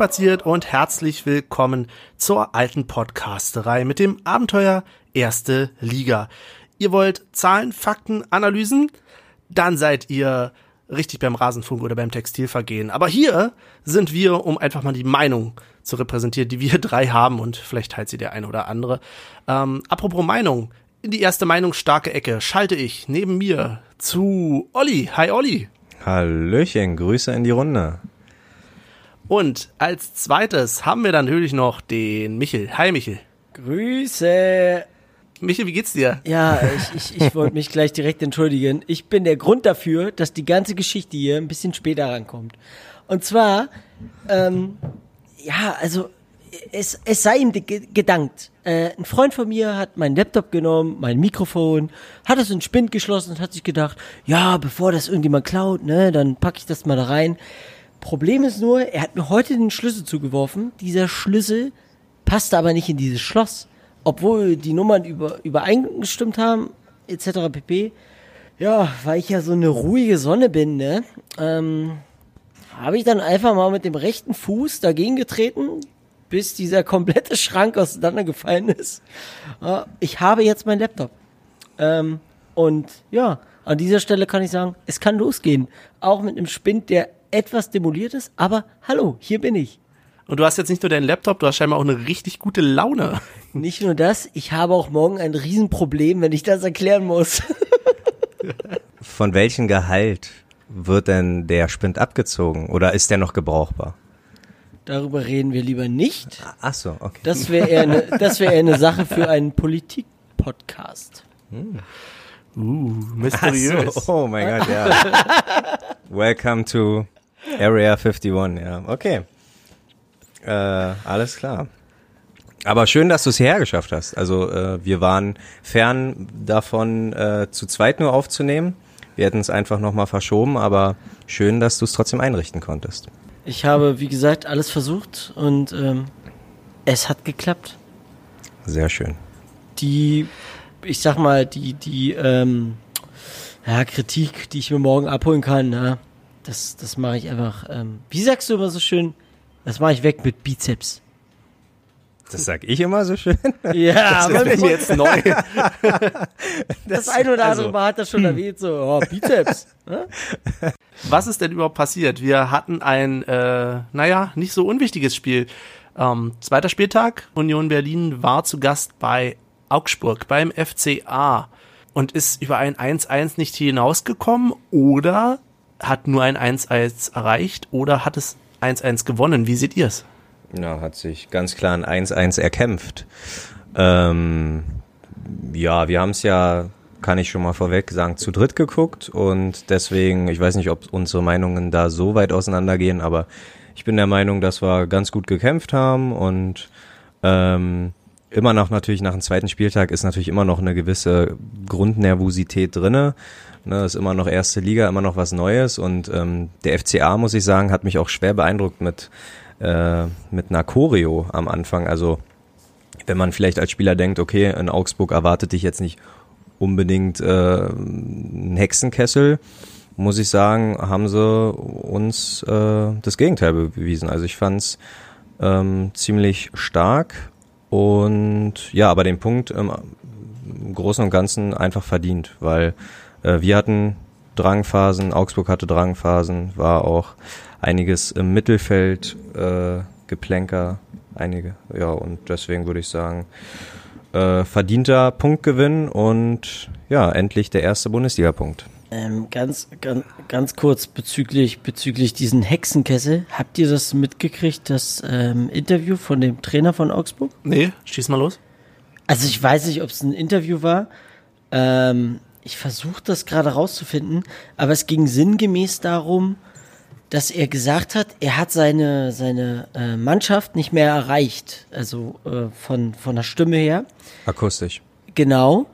hereinspaziert und herzlich willkommen zur alten Podcasterei mit dem Abenteuer Erste Liga. Ihr wollt Zahlen, Fakten, Analysen? Dann seid ihr richtig beim Rasenfunk oder beim Textilvergehen. Aber hier sind wir, um einfach mal die Meinung zu repräsentieren, die wir drei haben und vielleicht teilt sie der eine oder andere. Ähm, apropos Meinung, in die erste Meinung starke Ecke schalte ich neben mir zu Olli. Hi Olli. Hallöchen, Grüße in die Runde. Und als zweites haben wir dann natürlich noch den Michel. Hi Michel. Grüße. Michel, wie geht's dir? Ja, ich, ich, ich wollte mich gleich direkt entschuldigen. Ich bin der Grund dafür, dass die ganze Geschichte hier ein bisschen später rankommt. Und zwar, ähm, ja, also es, es sei ihm gedankt. Äh, ein Freund von mir hat meinen Laptop genommen, mein Mikrofon, hat es in Spind geschlossen und hat sich gedacht, ja, bevor das irgendjemand klaut, ne, dann packe ich das mal da rein. Problem ist nur, er hat mir heute den Schlüssel zugeworfen. Dieser Schlüssel passte aber nicht in dieses Schloss. Obwohl die Nummern über, übereingestimmt haben, etc. pp. Ja, weil ich ja so eine ruhige Sonne bin, ne? Ähm, habe ich dann einfach mal mit dem rechten Fuß dagegen getreten, bis dieser komplette Schrank auseinandergefallen ist. Ich habe jetzt meinen Laptop. Ähm, und ja, an dieser Stelle kann ich sagen, es kann losgehen. Auch mit einem Spind, der etwas demoliert ist, aber hallo, hier bin ich. Und du hast jetzt nicht nur deinen Laptop, du hast scheinbar auch eine richtig gute Laune. Nicht nur das, ich habe auch morgen ein Riesenproblem, wenn ich das erklären muss. Von welchem Gehalt wird denn der Spind abgezogen oder ist der noch gebrauchbar? Darüber reden wir lieber nicht. Ach so, okay. Das wäre eher, eine, das wär eher eine Sache für einen Politik-Podcast. Hm. Uh, mysteriös. So, oh mein Gott, ja. Welcome to Area 51, ja. Okay. Äh, alles klar. Aber schön, dass du es hierher geschafft hast. Also äh, wir waren fern davon, äh, zu zweit nur aufzunehmen. Wir hätten es einfach nochmal verschoben, aber schön, dass du es trotzdem einrichten konntest. Ich habe, wie gesagt, alles versucht und ähm, es hat geklappt. Sehr schön. Die, ich sag mal, die, die ähm, ja, Kritik, die ich mir morgen abholen kann, na, das, das mache ich einfach. Ähm, wie sagst du immer so schön? Das mache ich weg mit Bizeps. Das sag ich immer so schön. Ja, das ist mir jetzt neu. das, das ein oder andere also, Mal hat das schon erwähnt, so, oh, Bizeps. Ne? Was ist denn überhaupt passiert? Wir hatten ein, äh, naja, nicht so unwichtiges Spiel. Ähm, zweiter Spieltag, Union Berlin war zu Gast bei Augsburg, beim FCA und ist über ein 1-1 nicht hinausgekommen oder hat nur ein 1-1 erreicht oder hat es 1-1 gewonnen? Wie seht ihr es? Ja, hat sich ganz klar ein 1-1 erkämpft. Ähm, ja, wir haben es ja, kann ich schon mal vorweg sagen, zu dritt geguckt und deswegen, ich weiß nicht, ob unsere Meinungen da so weit auseinandergehen, aber ich bin der Meinung, dass wir ganz gut gekämpft haben und ähm, immer noch natürlich nach dem zweiten Spieltag ist natürlich immer noch eine gewisse Grundnervosität drinne. Ne, ist immer noch erste Liga, immer noch was Neues und ähm, der FCA, muss ich sagen, hat mich auch schwer beeindruckt mit äh, mit einer Choreo am Anfang. Also wenn man vielleicht als Spieler denkt, okay, in Augsburg erwartet dich jetzt nicht unbedingt äh, ein Hexenkessel, muss ich sagen, haben sie uns äh, das Gegenteil bewiesen. Also ich fand's ähm, ziemlich stark und ja, aber den Punkt im, Großen und Ganzen einfach verdient, weil äh, wir hatten Drangphasen, Augsburg hatte Drangphasen, war auch einiges im Mittelfeld äh, Geplänker, einige, ja, und deswegen würde ich sagen, äh, verdienter Punktgewinn und ja, endlich der erste Bundesliga-Punkt. Ähm, ganz, ganz, ganz kurz bezüglich, bezüglich diesen Hexenkessel. Habt ihr das mitgekriegt, das ähm, Interview von dem Trainer von Augsburg? Nee, schieß mal los. Also ich weiß nicht, ob es ein Interview war. Ähm, ich versuche das gerade rauszufinden, aber es ging sinngemäß darum, dass er gesagt hat, er hat seine, seine äh, Mannschaft nicht mehr erreicht. Also äh, von, von der Stimme her. Akustisch. Genau.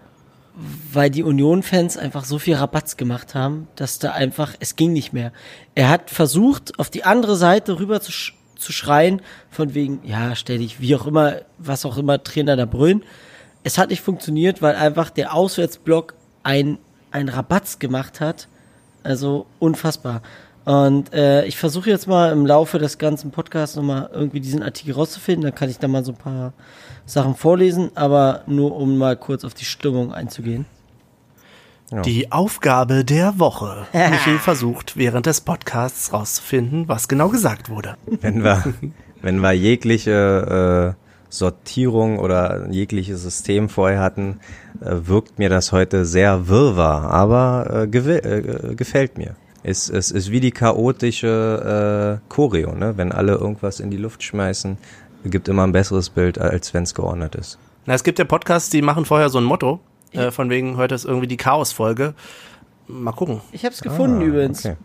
Weil die Union-Fans einfach so viel Rabatz gemacht haben, dass da einfach, es ging nicht mehr. Er hat versucht, auf die andere Seite rüber zu, sch zu schreien, von wegen, ja, stell dich, wie auch immer, was auch immer Trainer da brüllen. Es hat nicht funktioniert, weil einfach der Auswärtsblock ein, ein Rabatz gemacht hat. Also unfassbar. Und äh, ich versuche jetzt mal im Laufe des ganzen Podcasts nochmal irgendwie diesen Artikel rauszufinden. Dann kann ich da mal so ein paar Sachen vorlesen, aber nur um mal kurz auf die Stimmung einzugehen. Die Aufgabe der Woche. Michael versucht während des Podcasts rauszufinden, was genau gesagt wurde. Wenn wir, wenn wir jegliche äh, Sortierung oder jegliches System vorher hatten, äh, wirkt mir das heute sehr wirrwarr, aber äh, gew- äh, gefällt mir. Es, es ist wie die chaotische äh, Choreo, ne? Wenn alle irgendwas in die Luft schmeißen, gibt immer ein besseres Bild, als wenn es geordnet ist. Na, es gibt ja Podcasts, die machen vorher so ein Motto, äh, von wegen heute ist irgendwie die Chaos-Folge. Mal gucken. Ich habe es gefunden übrigens. Okay.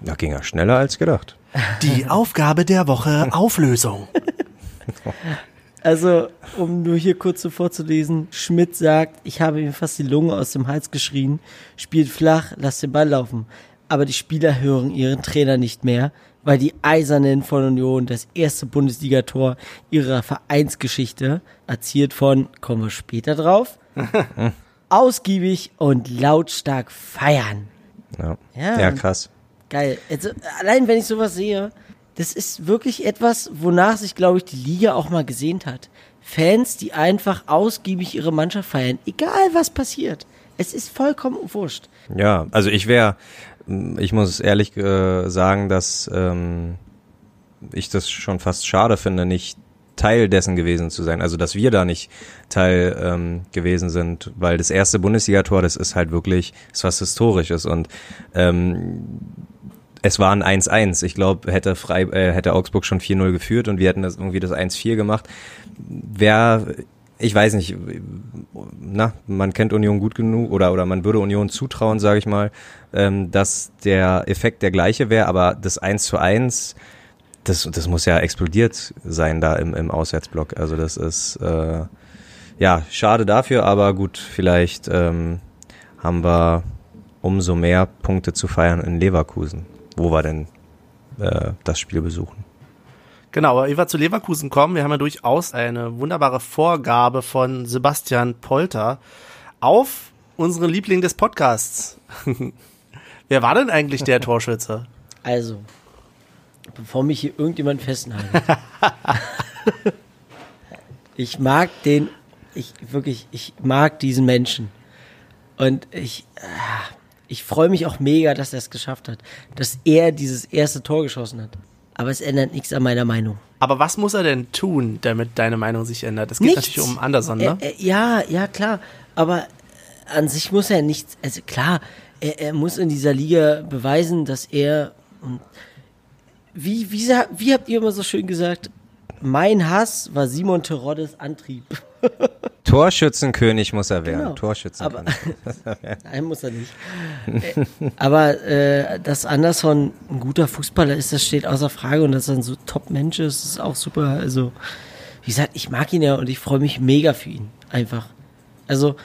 Da ging er schneller als gedacht. Die Aufgabe der Woche Auflösung. Also, um nur hier kurz so vorzulesen, Schmidt sagt, ich habe mir fast die Lunge aus dem Hals geschrien, spielt flach, lasst den Ball laufen. Aber die Spieler hören ihren Trainer nicht mehr, weil die Eisernen von Union das erste Bundesligator ihrer Vereinsgeschichte erzielt von, kommen wir später drauf, ausgiebig und lautstark feiern. Ja, Ja. ja krass. Geil. Also, allein wenn ich sowas sehe, das ist wirklich etwas, wonach sich, glaube ich, die Liga auch mal gesehnt hat. Fans, die einfach ausgiebig ihre Mannschaft feiern, egal was passiert. Es ist vollkommen wurscht. Ja, also ich wäre, ich muss ehrlich äh, sagen, dass ähm, ich das schon fast schade finde, nicht Teil dessen gewesen zu sein. Also dass wir da nicht Teil ähm, gewesen sind, weil das erste Bundesligator, das ist halt wirklich, ist was Historisches und ähm, es war ein 1-1. Ich glaube, hätte, Frei, äh, hätte Augsburg schon 4-0 geführt und wir hätten das irgendwie das 1-4 gemacht. Wer, ich weiß nicht, na, man kennt Union gut genug oder, oder man würde Union zutrauen, sage ich mal, ähm, dass der Effekt der gleiche wäre, aber das 1 zu 1, das, das muss ja explodiert sein da im, im Auswärtsblock. Also das ist, äh, ja, schade dafür, aber gut, vielleicht ähm, haben wir umso mehr Punkte zu feiern in Leverkusen wo wir denn äh, das Spiel besuchen. Genau, aber ehe wir zu Leverkusen kommen, wir haben ja durchaus eine wunderbare Vorgabe von Sebastian Polter auf unseren Liebling des Podcasts. Wer war denn eigentlich der Torschütze? Also, bevor mich hier irgendjemand festnagelt. ich mag den, ich wirklich, ich mag diesen Menschen. Und ich, ah, ich freue mich auch mega, dass er es geschafft hat, dass er dieses erste Tor geschossen hat. Aber es ändert nichts an meiner Meinung. Aber was muss er denn tun, damit deine Meinung sich ändert? Es geht Nichts. natürlich um Anderson, ne? Er, er, ja, ja, klar. Aber an sich muss er nichts, also klar, er, er muss in dieser Liga beweisen, dass er, wie, wie, wie habt ihr immer so schön gesagt, mein Hass war Simon Teroddes Antrieb. Torschützenkönig muss er werden. Genau. Aber, Torschützenkönig. nein, muss er nicht. Äh, Aber äh, dass Anderson ein guter Fußballer ist, das steht außer Frage. Und dass er ein so Top-Mensch ist, ist auch super. Also, wie gesagt, ich mag ihn ja und ich freue mich mega für ihn. Einfach. Also,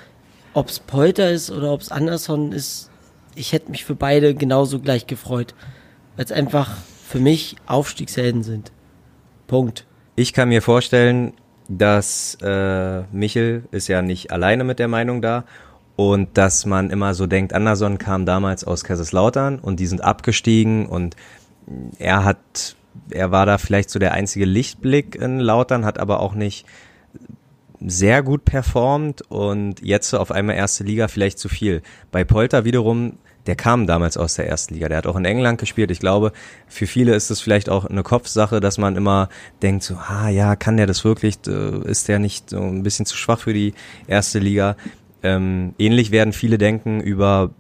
ob es Polter ist oder ob es Anderson ist, ich hätte mich für beide genauso gleich gefreut. Weil es einfach für mich Aufstiegshelden sind. Punkt. Ich kann mir vorstellen, dass äh, Michel ist ja nicht alleine mit der Meinung da und dass man immer so denkt, Anderson kam damals aus Kaiserslautern und die sind abgestiegen und er hat, er war da vielleicht so der einzige Lichtblick in Lautern, hat aber auch nicht sehr gut performt und jetzt auf einmal erste Liga vielleicht zu viel. Bei Polter wiederum, der kam damals aus der ersten Liga, der hat auch in England gespielt. Ich glaube, für viele ist es vielleicht auch eine Kopfsache, dass man immer denkt so, ah ja, kann der das wirklich, ist der nicht so ein bisschen zu schwach für die erste Liga? Ähm, ähnlich werden viele denken über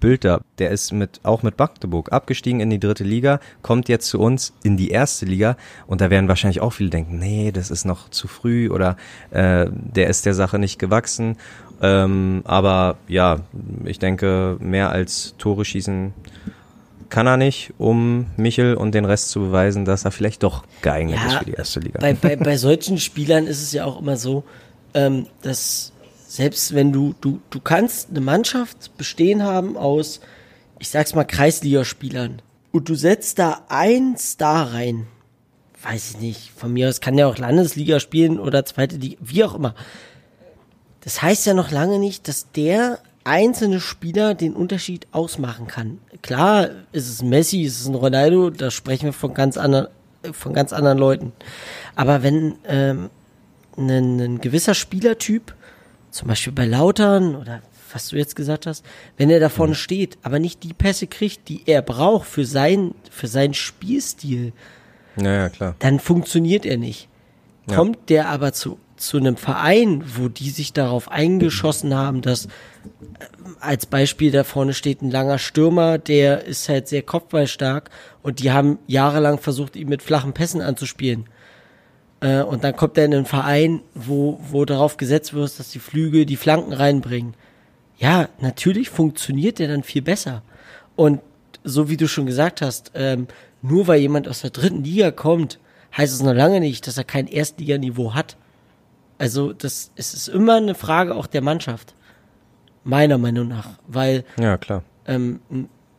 Bülter, der ist mit auch mit Magdeburg abgestiegen in die dritte Liga, kommt jetzt zu uns in die erste Liga und da werden wahrscheinlich auch viele denken, nee, das ist noch zu früh oder äh, der ist der Sache nicht gewachsen. Ähm, aber ja, ich denke, mehr als Tore schießen kann er nicht, um Michel und den Rest zu beweisen, dass er vielleicht doch geeignet ist für die erste Liga. Bei, bei, bei solchen Spielern ist es ja auch immer so, ähm, dass selbst wenn du, du, du kannst eine Mannschaft bestehen haben aus, ich sag's mal, Kreisligaspielern und du setzt da ein Star rein, weiß ich nicht, von mir aus kann der auch Landesliga spielen oder zweite Liga, wie auch immer. Das heißt ja noch lange nicht, dass der einzelne Spieler den Unterschied ausmachen kann. Klar, ist es Messi, ist es ein Ronaldo, da sprechen wir von ganz anderen, von ganz anderen Leuten. Aber wenn ähm, ein, ein gewisser Spielertyp, zum Beispiel bei Lautern oder was du jetzt gesagt hast, wenn er da vorne steht, aber nicht die Pässe kriegt, die er braucht für sein, für seinen Spielstil, Ja, ja, klar. dann funktioniert er nicht. Ja. Kommt der aber zu, zu einem Verein, wo die sich darauf eingeschossen haben, dass äh, als Beispiel da vorne steht ein langer Stürmer, der ist halt sehr kopfballstark und die haben jahrelang versucht, ihn mit flachen Pässen anzuspielen. Äh, und dann kommt er in einen Verein, wo, wo darauf gesetzt wird, dass die Flügel die Flanken reinbringen. Ja, natürlich funktioniert der dann viel besser. Und so wie du schon gesagt hast, ähm, nur weil jemand aus der dritten Liga kommt, heißt es noch lange nicht, dass er kein Erstliganiveau hat. Also das es ist immer eine Frage auch der Mannschaft, meiner Meinung nach, weil Ja, klar. ähm,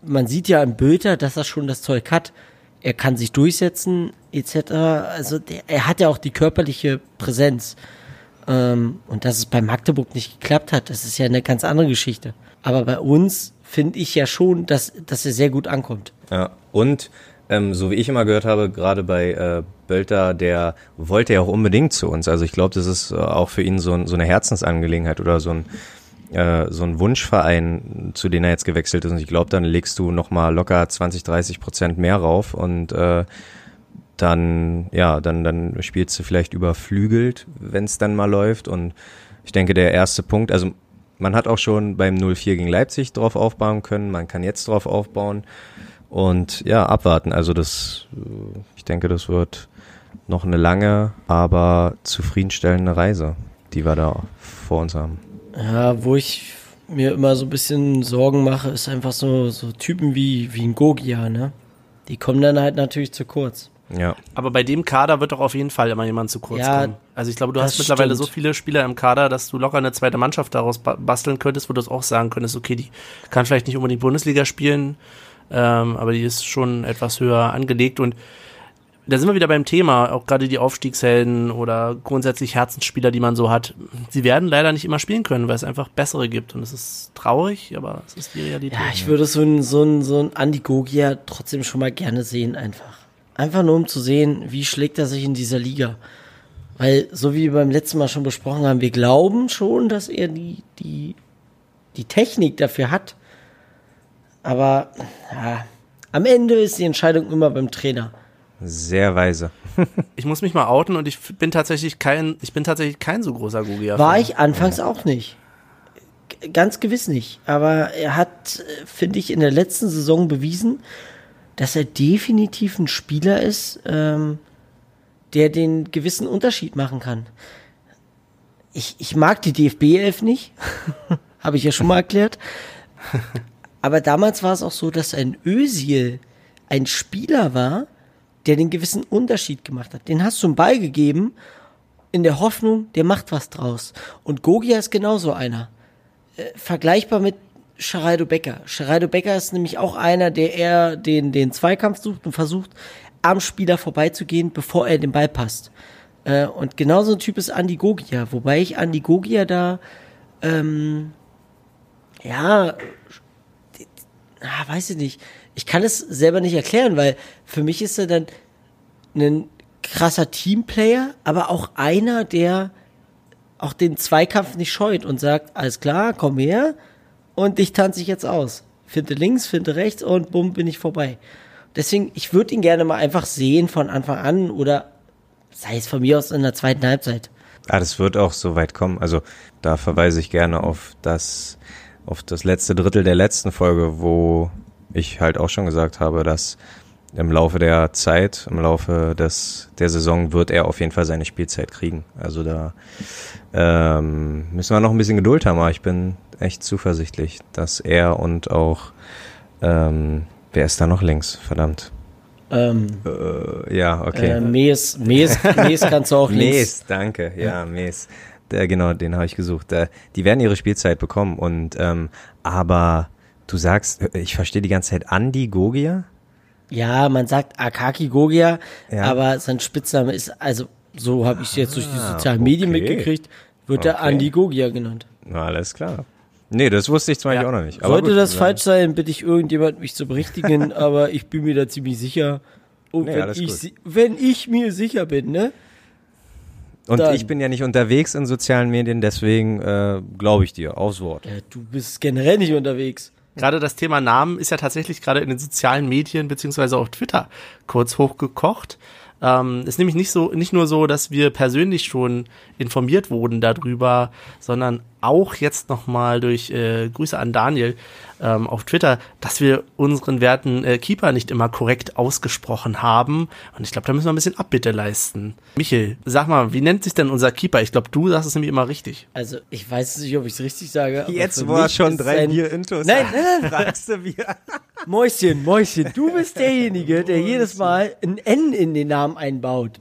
man sieht ja im Bülter, dass er schon das Zeug hat. Er kann sich durchsetzen etc. Also der, er hat ja auch die körperliche Präsenz. Ähm, und dass es bei Magdeburg nicht geklappt hat, das ist ja eine ganz andere Geschichte. Aber bei uns finde ich ja schon, dass, dass er sehr gut ankommt. Ja, und ähm, so wie ich immer gehört habe, gerade bei äh, Bölter, der wollte ja auch unbedingt zu uns. Also ich glaube, das ist äh, auch für ihn so, so eine Herzensangelegenheit oder so ein äh, so ein Wunschverein, zu dem er jetzt gewechselt ist. Und ich glaube, dann legst du noch mal locker 20, 30 Prozent mehr rauf und äh, dann, ja, dann, dann spielst du vielleicht überflügelt, wenn es dann mal läuft. Und ich denke, der erste Punkt, also man hat auch schon beim 0-4 gegen Leipzig drauf aufbauen können, man kann jetzt drauf aufbauen und ja, abwarten. Also das, äh, ich denke, das wird noch eine lange, aber zufriedenstellende Reise, die wir da vor uns haben. Ja, wo ich mir immer so ein bisschen Sorgen mache, ist einfach so, so Typen wie, wie ein Gogia, ne? Die kommen dann halt natürlich zu kurz. Ja, Aber bei dem Kader wird doch auf jeden Fall immer jemand zu kurz Ja, kommen. Also ich glaube, du hast mittlerweile stimmt. so viele Spieler im Kader, dass du locker eine zweite Mannschaft daraus ba- basteln könntest, wo du es auch sagen könntest, okay, die kann vielleicht nicht unbedingt Bundesliga spielen, ähm, aber die ist schon etwas höher angelegt und da sind wir wieder beim Thema, auch gerade die Aufstiegshelden oder grundsätzlich Herzensspieler, die man so hat. Sie werden leider nicht immer spielen können, weil es einfach bessere gibt. Und es ist traurig, aber es ist die Realität. Ja, ich würde so ein, so ein, so ein Andi Gogia trotzdem schon mal gerne sehen, einfach. Einfach nur um zu sehen, wie schlägt er sich in dieser Liga. Weil, so wie wir beim letzten Mal schon besprochen haben, wir glauben schon, dass er die, die, die Technik dafür hat. Aber, ja, am Ende ist die Entscheidung immer beim Trainer. sehr weise. Ich muss mich mal outen und ich bin tatsächlich kein, ich bin tatsächlich kein so großer Gugia. War ich anfangs auch nicht. Ganz gewiss nicht. Aber er hat, äh, finde ich, in der letzten Saison bewiesen, dass er definitiv ein Spieler ist, ähm, der den gewissen Unterschied machen kann. Ich, ich mag die DFB 11 nicht. Habe ich ja schon mal erklärt. Aber damals war es auch so, dass ein Özil ein Spieler war, der den gewissen Unterschied gemacht hat. Den hast du einen Ball gegeben in der Hoffnung, der macht was draus. Und Gogia ist genauso einer. Äh, vergleichbar mit Geraldo Becker. Geraldo Becker ist nämlich auch einer, der eher den, den Zweikampf sucht und versucht, am Spieler vorbeizugehen, bevor er den Ball passt. Äh, und genauso ein Typ ist Andi Gogia, wobei ich Andi Gogia da, ähm, ja, ah, weiß ich nicht. Ich kann es selber nicht erklären, weil für mich ist er dann ein krasser Teamplayer, aber auch einer, der auch den Zweikampf nicht scheut und sagt, alles klar, komm her und dich tanze ich jetzt aus. Finde links, finde rechts und bumm, bin ich vorbei. Deswegen, ich würde ihn gerne mal einfach sehen von Anfang an oder sei es von mir aus in der zweiten Halbzeit. Ah, das wird auch so weit kommen. Also da verweise ich gerne auf das, auf das letzte Drittel der letzten Folge, wo ich halt auch schon gesagt habe, dass im Laufe der Zeit, im Laufe des, der Saison wird er auf jeden Fall seine Spielzeit kriegen. Also da ähm, müssen wir noch ein bisschen Geduld haben, aber ich bin echt zuversichtlich, dass er und auch, ähm, wer ist da noch links? Verdammt. Ähm, Äh, ja, okay. äh, Mees, Mees, Mees kannst du auch links. Mees, danke, ja, Mees. Der, genau, den habe ich gesucht. Der, die werden ihre Spielzeit bekommen und ähm, aber du sagst, ich verstehe die ganze Zeit Andi Gogia. Ja, man sagt Akaki Gogia, Ja. aber sein Spitzname ist, also so habe ich es jetzt durch die Ah, sozialen Medien okay. mitgekriegt, wird er Okay. Andi Gogia genannt. Na, alles klar. Nee, das wusste ich Beispiel Ja. auch noch nicht. Sollte gut, das falsch sein, bitte ich irgendjemand mich zu berichtigen, aber ich bin mir da ziemlich sicher. Und Nee, wenn, ich, gut. wenn ich mir sicher bin, ne? Und dann- ich bin ja nicht unterwegs in sozialen Medien, deswegen äh, glaube ich dir aufs Wort. Ja, du bist generell nicht unterwegs. Gerade das Thema Namen ist ja tatsächlich gerade in den sozialen Medien beziehungsweise auf Twitter kurz hochgekocht. Ähm, ist nämlich nicht so, nicht nur so, dass wir persönlich schon informiert wurden darüber, sondern auch jetzt nochmal durch äh, Grüße an Daniel ähm, auf Twitter, dass wir unseren werten äh, Keeper nicht immer korrekt ausgesprochen haben. Und ich glaube, da müssen wir ein bisschen Abbitte leisten. Michel, sag mal, wie nennt sich denn unser Keeper? Ich glaube, du sagst es nämlich immer richtig. Also, ich weiß nicht, ob ich es richtig sage. Jetzt, mich schon drei ein- Bier intus Nein, nein, nein, fragst du wieder. Mäuschen, Mäuschen, du bist derjenige, der jedes Mal ein N in den Namen einbaut.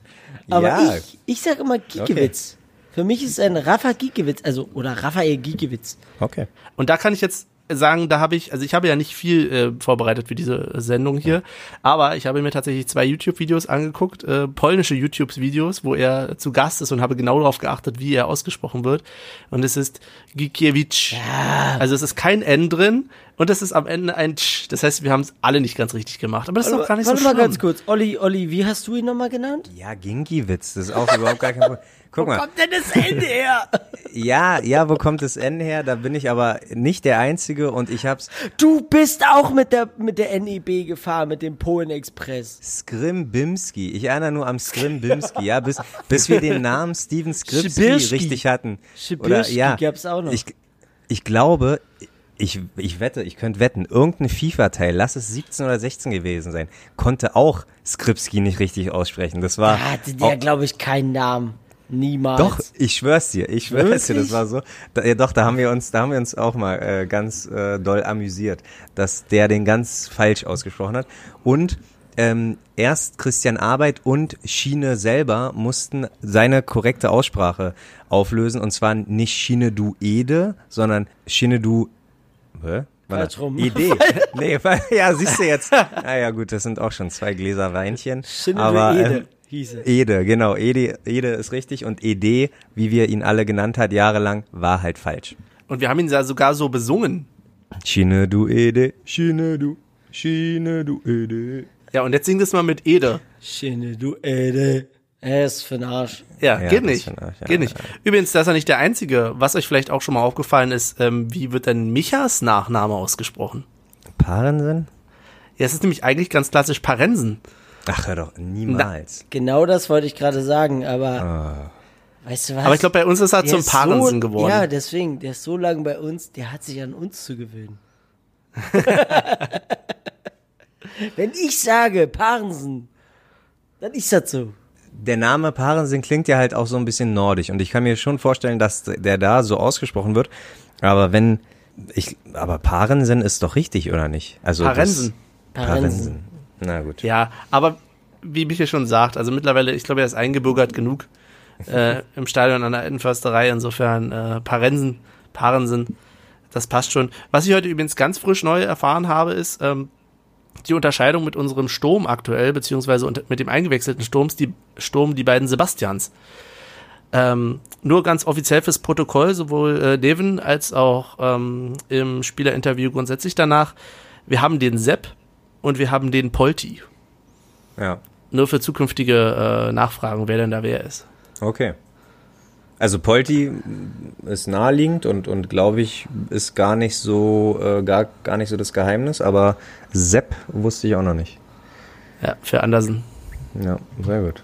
Aber Ja. ich, ich sag immer Giekewitz. Für mich ist ein Rafa Giekewitz, also, oder Raphael Giekewitz. Okay. Und da kann ich jetzt sagen, da habe ich, also ich habe ja nicht viel äh, vorbereitet für diese Sendung hier, aber ich habe mir tatsächlich zwei YouTube-Videos angeguckt, äh, polnische YouTube-Videos, wo er zu Gast ist und habe genau darauf geachtet, wie er ausgesprochen wird. Und es ist Gikiewicz. Also es ist kein N drin und es ist am Ende ein Tsch. Das heißt, wir haben es alle nicht ganz richtig gemacht. Aber das ist doch gar nicht Warte so mal schlimm. ganz kurz. Olli, Olli, wie hast du ihn nochmal genannt? Ja, Gingiwitz, das ist auch überhaupt gar kein Problem. Guck mal. denn das Ende her? Ja, ja, wo kommt das N her? Da bin ich aber nicht der Einzige und ich hab's Du bist auch mit der, mit der NEB gefahren, mit dem Polen Express. Skrimbimski. Ich erinnere nur am Skrimbimski, ja, bis, bis wir den Namen Steven Skripski Schibirski. richtig hatten. Schibirski ja, gab's auch noch. Ich, ich glaube, ich, ich wette, ich könnte wetten, irgendein FIFA-Teil, lass es 17 oder 16 gewesen sein, konnte auch Skripski nicht richtig aussprechen. Das war. Da hatte der, glaube ich, keinen Namen. Niemals. Doch, ich schwör's dir, ich schwör's dir, Wirklich? das war so. Da, ja, doch, da haben wir uns, da haben wir uns auch mal äh, ganz äh, doll amüsiert, dass der den ganz falsch ausgesprochen hat. Und ähm, erst Christian Arbeit und Schiene selber mussten seine korrekte Aussprache auflösen. Und zwar nicht Schiene du Ede, sondern Schiene du. Hä? Falsch rum. Idee. nee, ja, siehst du jetzt. Ah ja, gut, das sind auch schon zwei Gläser Weinchen. Schinne aber, Ede ähm, hieß es. Ede, genau. Ede, Ede ist richtig und Ede, wie wir ihn alle genannt hat, jahrelang, war halt falsch. Und wir haben ihn ja sogar so besungen. Schiene du Ede, Schiene du, Schiene du Ede. Ja, und jetzt singt es mal mit Ede. Schinne, du Ede. Er ist für den Arsch. Ja, Ja, geht nicht. ja, geht nicht. Übrigens, das ist ja nicht der einzige. Was euch vielleicht auch schon mal aufgefallen ist, ähm, wie wird denn Michas Nachname ausgesprochen? Parensen? Ja, es ist nämlich eigentlich ganz klassisch Parensen. Ach, hör doch, niemals. Genau das wollte ich gerade sagen, aber weißt du was? Aber ich glaube, bei uns ist er Der zum Parensen so, geworden. Ja, deswegen, der ist so lange bei uns, der hat sich an uns zu gewöhnen. Wenn ich sage Parensen, dann ist das so. Der Name Parensen klingt ja halt auch so ein bisschen nordisch und ich kann mir schon vorstellen, dass der da so ausgesprochen wird. Aber wenn, ich, aber Parensen ist doch richtig, oder nicht? Also das- Parensen. Parensen. Na gut. Ja, aber wie Michael schon sagt, also mittlerweile, ich glaube, er ist eingebürgert genug äh, im Stadion an der Innenförsterei. Insofern äh, Parensen, Parensen, das passt schon. Was ich heute übrigens ganz frisch neu erfahren habe, ist ähm, die Unterscheidung mit unserem Sturm aktuell, beziehungsweise unter, mit dem eingewechselten Sturms, die Sturm, die beiden Sebastians. Ähm, nur ganz offiziell fürs Protokoll, sowohl äh, Devin als auch ähm, im Spielerinterview grundsätzlich danach. Wir haben den Sepp und wir haben den Polti. Ja. Nur für zukünftige äh, Nachfragen, wer denn da wer ist. Okay. Also Polti ist naheliegend und, und glaube ich, ist gar nicht so, äh, gar, gar nicht so das Geheimnis, aber Sepp wusste ich auch noch nicht. Ja, für Andersen. Ja, sehr gut.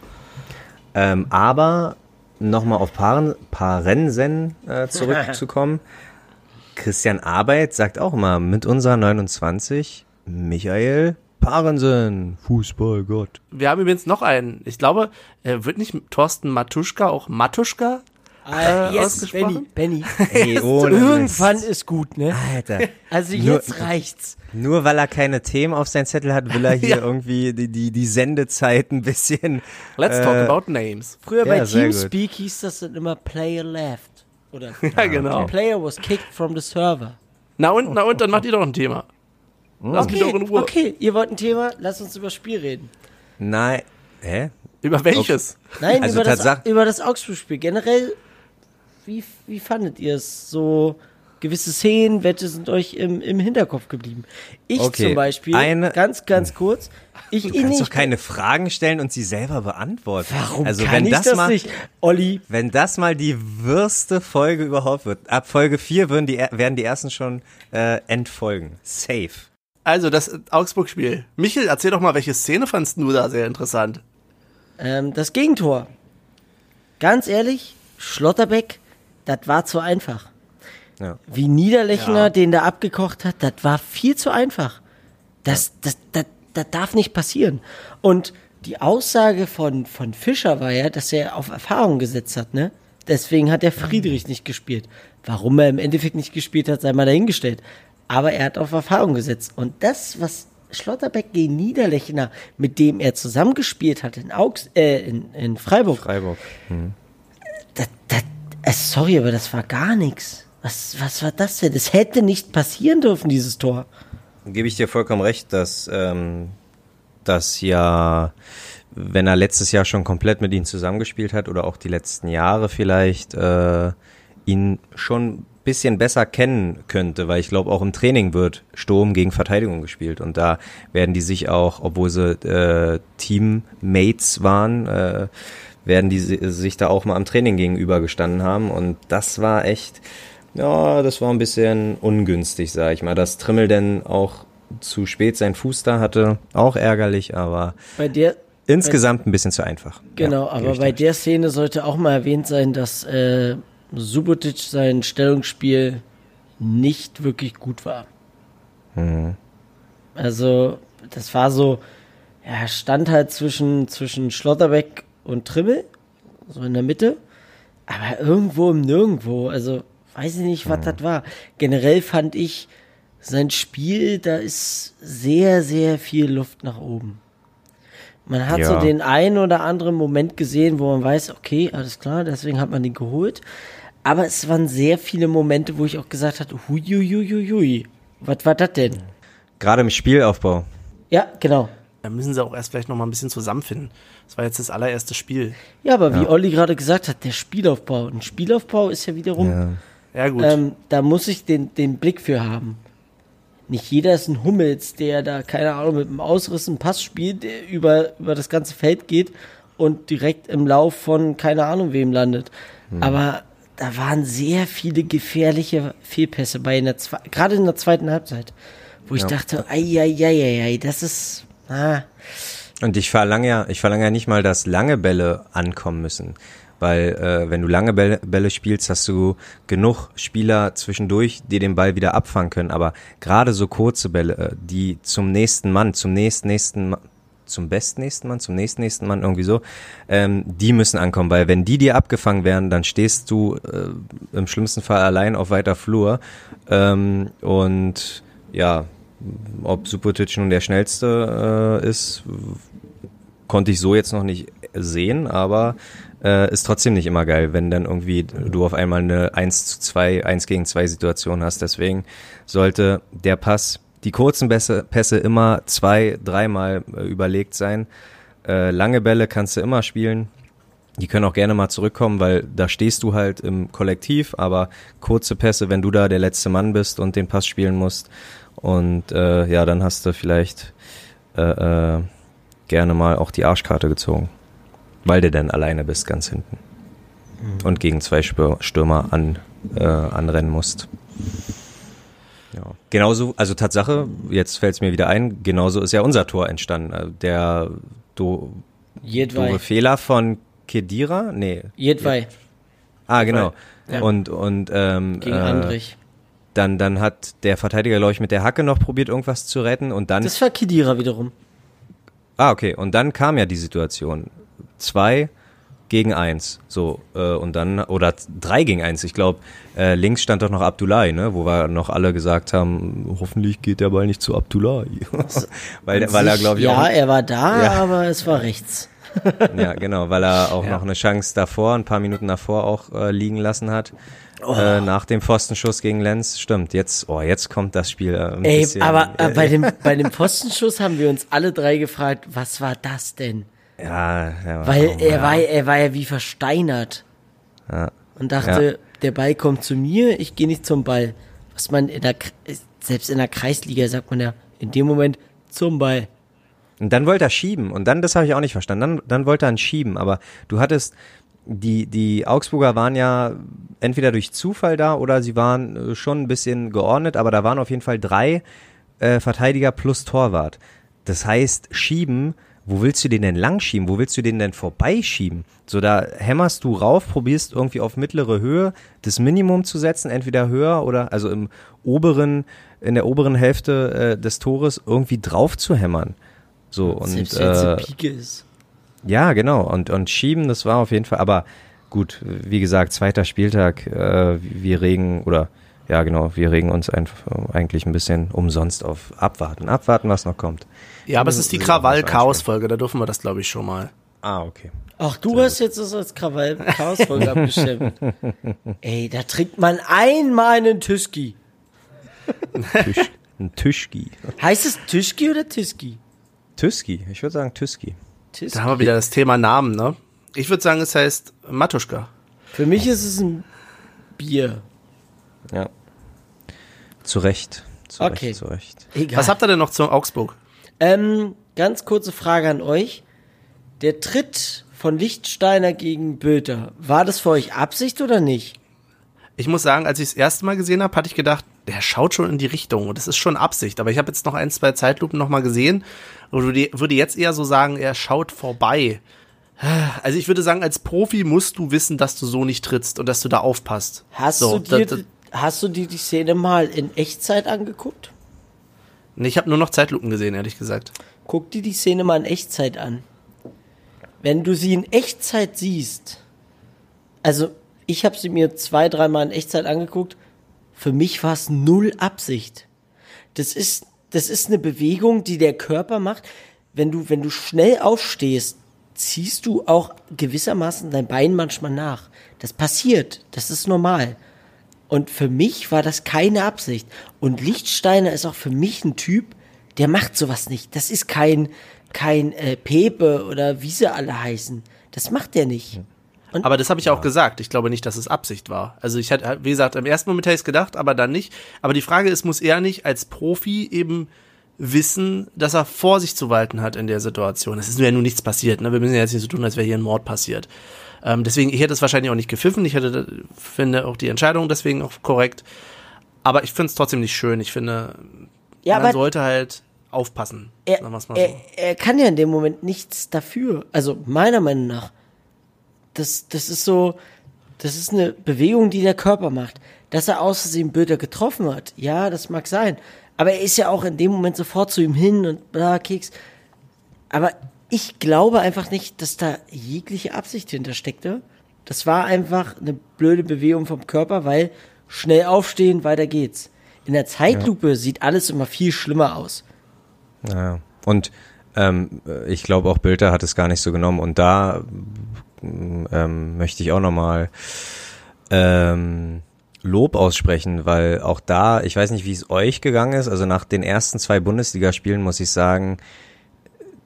Ähm, aber nochmal auf Paren, Parensen äh, zurückzukommen. Christian Arbeit sagt auch immer mit unserer 29 Michael Parensen, Fußballgott. Wir haben übrigens noch einen. Ich glaube, äh, wird nicht Thorsten Matuschka auch Matuschka? Ah, Äh, jetzt, ausgesprochen? Benny, Benny. Ey, ohne Irgendwann ist gut, ne? Alter. Also Nur- jetzt reicht's. Nur weil er keine Themen auf seinen Zettel hat, will er hier Ja. irgendwie die, die, die Sendezeit ein bisschen. Let's Äh, talk about names. Früher Ja, bei sehr gut. Teamspeak hieß das dann immer Player left. Oder Ja, genau. The player was kicked from the server. Na und, na und, dann macht ihr doch ein Thema. Lass mich doch in Okay, Ruhe. okay, ihr wollt ein Thema, lasst uns über das Spiel reden. Nein. Hä? Über welches? Nein, Also über, das, über das Augsburg-Spiel. Generell, wie, wie fandet ihr es? So gewisse Szenen, welche sind euch im, im Hinterkopf geblieben? Ich Okay, zum Beispiel, eine- ganz, ganz kurz, ich, Du kannst doch keine Fragen stellen und sie selber beantworten. warum also kann wenn ich das, das mal, nicht? Olli, wenn das mal die würste Folge überhaupt wird, ab Folge 4 würden die, werden die ersten schon äh, entfolgen. Safe. Also, das Augsburg-Spiel. Michel, erzähl doch mal, welche Szene fandst du da sehr interessant? ähm, das Gegentor. Ganz ehrlich, Schlotterbeck, das war zu einfach. Ja. Wie Niederlechner Ja. den da abgekocht hat, das war viel zu einfach. Das, das, das, das darf nicht passieren. Und die Aussage von, von Fischer war ja, dass er auf Erfahrung gesetzt hat, ne? Deswegen hat der Friedrich nicht gespielt. Warum er im Endeffekt nicht gespielt hat, sei mal dahingestellt. Aber er hat auf Erfahrung gesetzt. Und das, was Schlotterbeck gegen Niederlechner, mit dem er zusammengespielt hat in Augs, äh, in, in Freiburg, Freiburg. das, das, äh, sorry, aber das war gar nichts. Was, was war das denn? Das hätte nicht passieren dürfen, dieses Tor. Gebe ich dir vollkommen recht, dass ähm, das ja, wenn er letztes Jahr schon komplett mit ihnen zusammengespielt hat oder auch die letzten Jahre vielleicht, äh, ihn schon bisschen besser kennen könnte, weil ich glaube, auch im Training wird Sturm gegen Verteidigung gespielt und da werden die sich auch, obwohl sie äh, Teammates waren, äh, werden die si- sich da auch mal am Training gegenüber gestanden haben und das war echt, ja, das war ein bisschen ungünstig, sag ich mal. Dass Trimmel denn auch zu spät seinen Fuß da hatte, auch ärgerlich, aber Bei der, insgesamt ein bisschen zu einfach. genau, Ja, aber bei dir der Szene sollte auch mal erwähnt sein, dass äh, Subotic sein Stellungsspiel nicht wirklich gut war. Mhm. Also, das war so, ja, stand halt zwischen, zwischen Schlotterbeck und Trimmel, so in der Mitte, aber irgendwo im Nirgendwo, also weiß ich nicht, was das war. Generell fand ich sein Spiel, da ist sehr, sehr viel Luft nach oben. Man hat so Ja. den einen oder anderen Moment gesehen, wo man weiß, okay, alles klar, deswegen hat man den geholt. Aber es waren sehr viele Momente, wo ich auch gesagt habe, hui, hui, hui, hui, hui. Was war das denn? Gerade im Spielaufbau. Ja, genau. Da müssen sie auch erst vielleicht noch mal ein bisschen zusammenfinden. Das war jetzt das allererste Spiel. Ja, aber wie Olli gerade gesagt hat, der Spielaufbau. Ein Spielaufbau ist ja wiederum, Ja. Ja, gut. ähm, da muss ich den, den Blick für haben. Nicht jeder ist ein Hummels, der da, keine Ahnung, mit einem Ausriss einen Pass spielt, der über, über das ganze Feld geht und direkt im Lauf von keine Ahnung wem landet. Aber da waren sehr viele gefährliche Fehlpässe bei in der gerade in der zweiten Halbzeit, wo ich dachte, ei, ei, ei, ei, das ist, ah, Und ich verlange ja, ich verlange ja nicht mal, dass lange Bälle ankommen müssen. Weil äh, wenn du lange Bälle, Bälle spielst, hast du genug Spieler zwischendurch, die den Ball wieder abfangen können. Aber gerade so kurze Bälle, äh, die zum nächsten Mann, zum nächsten, nächsten zum bestnächsten Mann, zum nächsten nächsten Mann, irgendwie so, ähm, die müssen ankommen, weil wenn die dir abgefangen werden, dann stehst du äh, im schlimmsten Fall allein auf weiter Flur. Ähm, und ja, ob Subotic nun der schnellste äh, ist, konnte ich so jetzt noch nicht sehen, aber äh, ist trotzdem nicht immer geil, wenn dann irgendwie du auf einmal eine 1 zu 2, 1 gegen 2 Situation hast. Deswegen sollte der Pass, die kurzen Pässe, immer zwei, dreimal äh, überlegt sein. Äh, lange Bälle kannst du immer spielen. Die können auch gerne mal zurückkommen, weil da stehst du halt im Kollektiv, aber kurze Pässe, wenn du da der letzte Mann bist und den Pass spielen musst. Und äh, ja, dann hast du vielleicht äh, äh, gerne mal auch die Arschkarte gezogen. Weil du dann alleine bist, ganz hinten. Und gegen zwei Stürmer an, äh, anrennen musst. Ja. Genauso, also Tatsache, jetzt fällt es mir wieder ein, genauso ist ja unser Tor entstanden. Also Der do, doofe Fehler von Kedira? Nee. Jedwai Ah, genau. Ja. Und, und ähm, gegen äh, Andrich. dann, dann hat der Verteidiger, glaube ich, mit der Hacke noch probiert, irgendwas zu retten und dann Das war Kedira wiederum. Ah, okay. Und dann kam ja die Situation. Zwei gegen eins. So, äh, und dann, oder drei gegen eins. Ich glaube, äh, links stand doch noch Abdullahi, ne? Wo wir noch alle gesagt haben, hoffentlich geht der Ball nicht zu Abdullahi. weil, der- weil er, glaube ich, Ja, auch, er war da, Ja. aber es war rechts. ja, genau, weil er auch Ja. noch eine Chance davor, ein paar Minuten davor auch äh, liegen lassen hat. Oh. Äh, nach dem Pfostenschuss gegen Lenz. Stimmt, jetzt, oh, jetzt kommt das Spiel äh, Ey, bisschen. aber äh, bei, dem, bei dem Postenschuss haben wir uns alle drei gefragt, was war das denn? Ja, ja, Weil er, ja. war, er war ja wie versteinert. Ja. Und dachte, der Ball kommt zu mir, ich gehe nicht zum Ball. Was man in der, selbst in der Kreisliga sagt man ja in dem Moment zum Ball. Und dann wollte er schieben. Und dann, das habe ich auch nicht verstanden. Dann, dann wollte er ihn schieben. Aber du hattest, die, die Augsburger waren ja entweder durch Zufall da oder sie waren äh, schon ein bisschen geordnet, aber da waren auf jeden Fall drei äh, Verteidiger plus Torwart. Das heißt, schieben, wo willst du den denn lang schieben? Wo willst du den denn vorbeischieben? So, da hämmerst du rauf, probierst irgendwie auf mittlere Höhe das Minimum zu setzen, entweder höher oder also im oberen, in der oberen Hälfte äh, des Tores irgendwie drauf zu hämmern. So, und, Selbst äh, Pike ist. ja, genau. Und, und schieben, das war auf jeden Fall, aber gut, wie gesagt, zweiter Spieltag, äh, wir regen, oder ja, genau, wir regen uns einfach eigentlich ein bisschen umsonst auf abwarten. Abwarten, was noch kommt. Ja, aber es ist die Krawall-Chaos-Folge, da dürfen wir das, glaube ich, schon mal. Ah, okay. Ach, du hast jetzt das als Krawall Chaosfolge abgestimmt. Ey, da trinkt man einmal einen Tischki. Tisch, ein Tischki. Heißt es Tischki oder Tischki? Tüski, ich würde sagen Tüski. Tischki. Da haben wir wieder das Thema Namen, ne? Ich würde sagen, es heißt Matuschka. Für mich ist es ein Bier. Ja. Zu Recht. Zu Okay. Recht, zu Recht. Egal. Was habt ihr denn noch zu Augsburg? Ähm, ganz kurze Frage an euch. Der Tritt von Lichtsteiner gegen Böter, war das für euch Absicht oder nicht? Ich muss sagen, als ich das erste Mal gesehen habe, hatte ich gedacht, der schaut schon in die Richtung und das ist schon Absicht. Aber ich habe jetzt noch ein, zwei Zeitlupen noch mal gesehen und würde würde jetzt eher so sagen, er schaut vorbei. Also ich würde sagen, als Profi musst du wissen, dass du so nicht trittst und dass du da aufpasst. Hast, so, du dir, da- da- hast du dir die Szene mal in Echtzeit angeguckt? Nee, ich habe nur noch Zeitlupen gesehen, ehrlich gesagt. Guck dir die Szene mal in Echtzeit an. Wenn du sie in Echtzeit siehst, also ich habe sie mir zwei, dreimal in Echtzeit angeguckt, für mich war es null Absicht. Das ist, das ist eine Bewegung, die der Körper macht. Wenn du, wenn du schnell aufstehst, ziehst du auch gewissermaßen dein Bein manchmal nach. Das passiert, das ist normal. Und für mich war das keine Absicht. Und Lichtsteiner ist auch für mich ein Typ, der macht sowas nicht. Das ist kein, kein äh, Pepe oder wie sie alle heißen. Das macht der nicht. Aber das habe ich auch gesagt. Ich glaube nicht, dass es Absicht war. Also ich hatte, wie gesagt, im ersten Moment hätte ich es gedacht, aber dann nicht. Aber die Frage ist, muss er nicht als Profi eben wissen, dass er Vorsicht zu walten hat in der Situation? Es ist ja nun nichts passiert. Ne? Wir müssen ja jetzt nicht so tun, als wäre hier ein Mord passiert. Ähm, deswegen, ich hätte es wahrscheinlich auch nicht gepfiffen. Ich hätte, finde auch die Entscheidung deswegen auch korrekt. Aber ich finde es trotzdem nicht schön. Ich finde, Ja, man sollte halt aufpassen. er, so. er, er kann ja in dem Moment nichts dafür. Also meiner Meinung nach. Das, das ist so, das ist eine Bewegung, die der Körper macht. Dass er aus Versehen Böter getroffen hat, ja, das mag sein. Aber er ist ja auch in dem Moment sofort zu ihm hin und bla, Keks. Aber ich glaube einfach nicht, dass da jegliche Absicht hintersteckte. Das war einfach eine blöde Bewegung vom Körper, weil schnell aufstehen, weiter geht's. In der Zeitlupe sieht alles immer viel schlimmer aus. Ja. Und ähm, ich glaube auch Bilder hat es gar nicht so genommen. Und da ähm, möchte ich auch nochmal ähm, Lob aussprechen, weil auch da, ich weiß nicht, wie es euch gegangen ist, also nach den ersten zwei Bundesligaspielen muss ich sagen,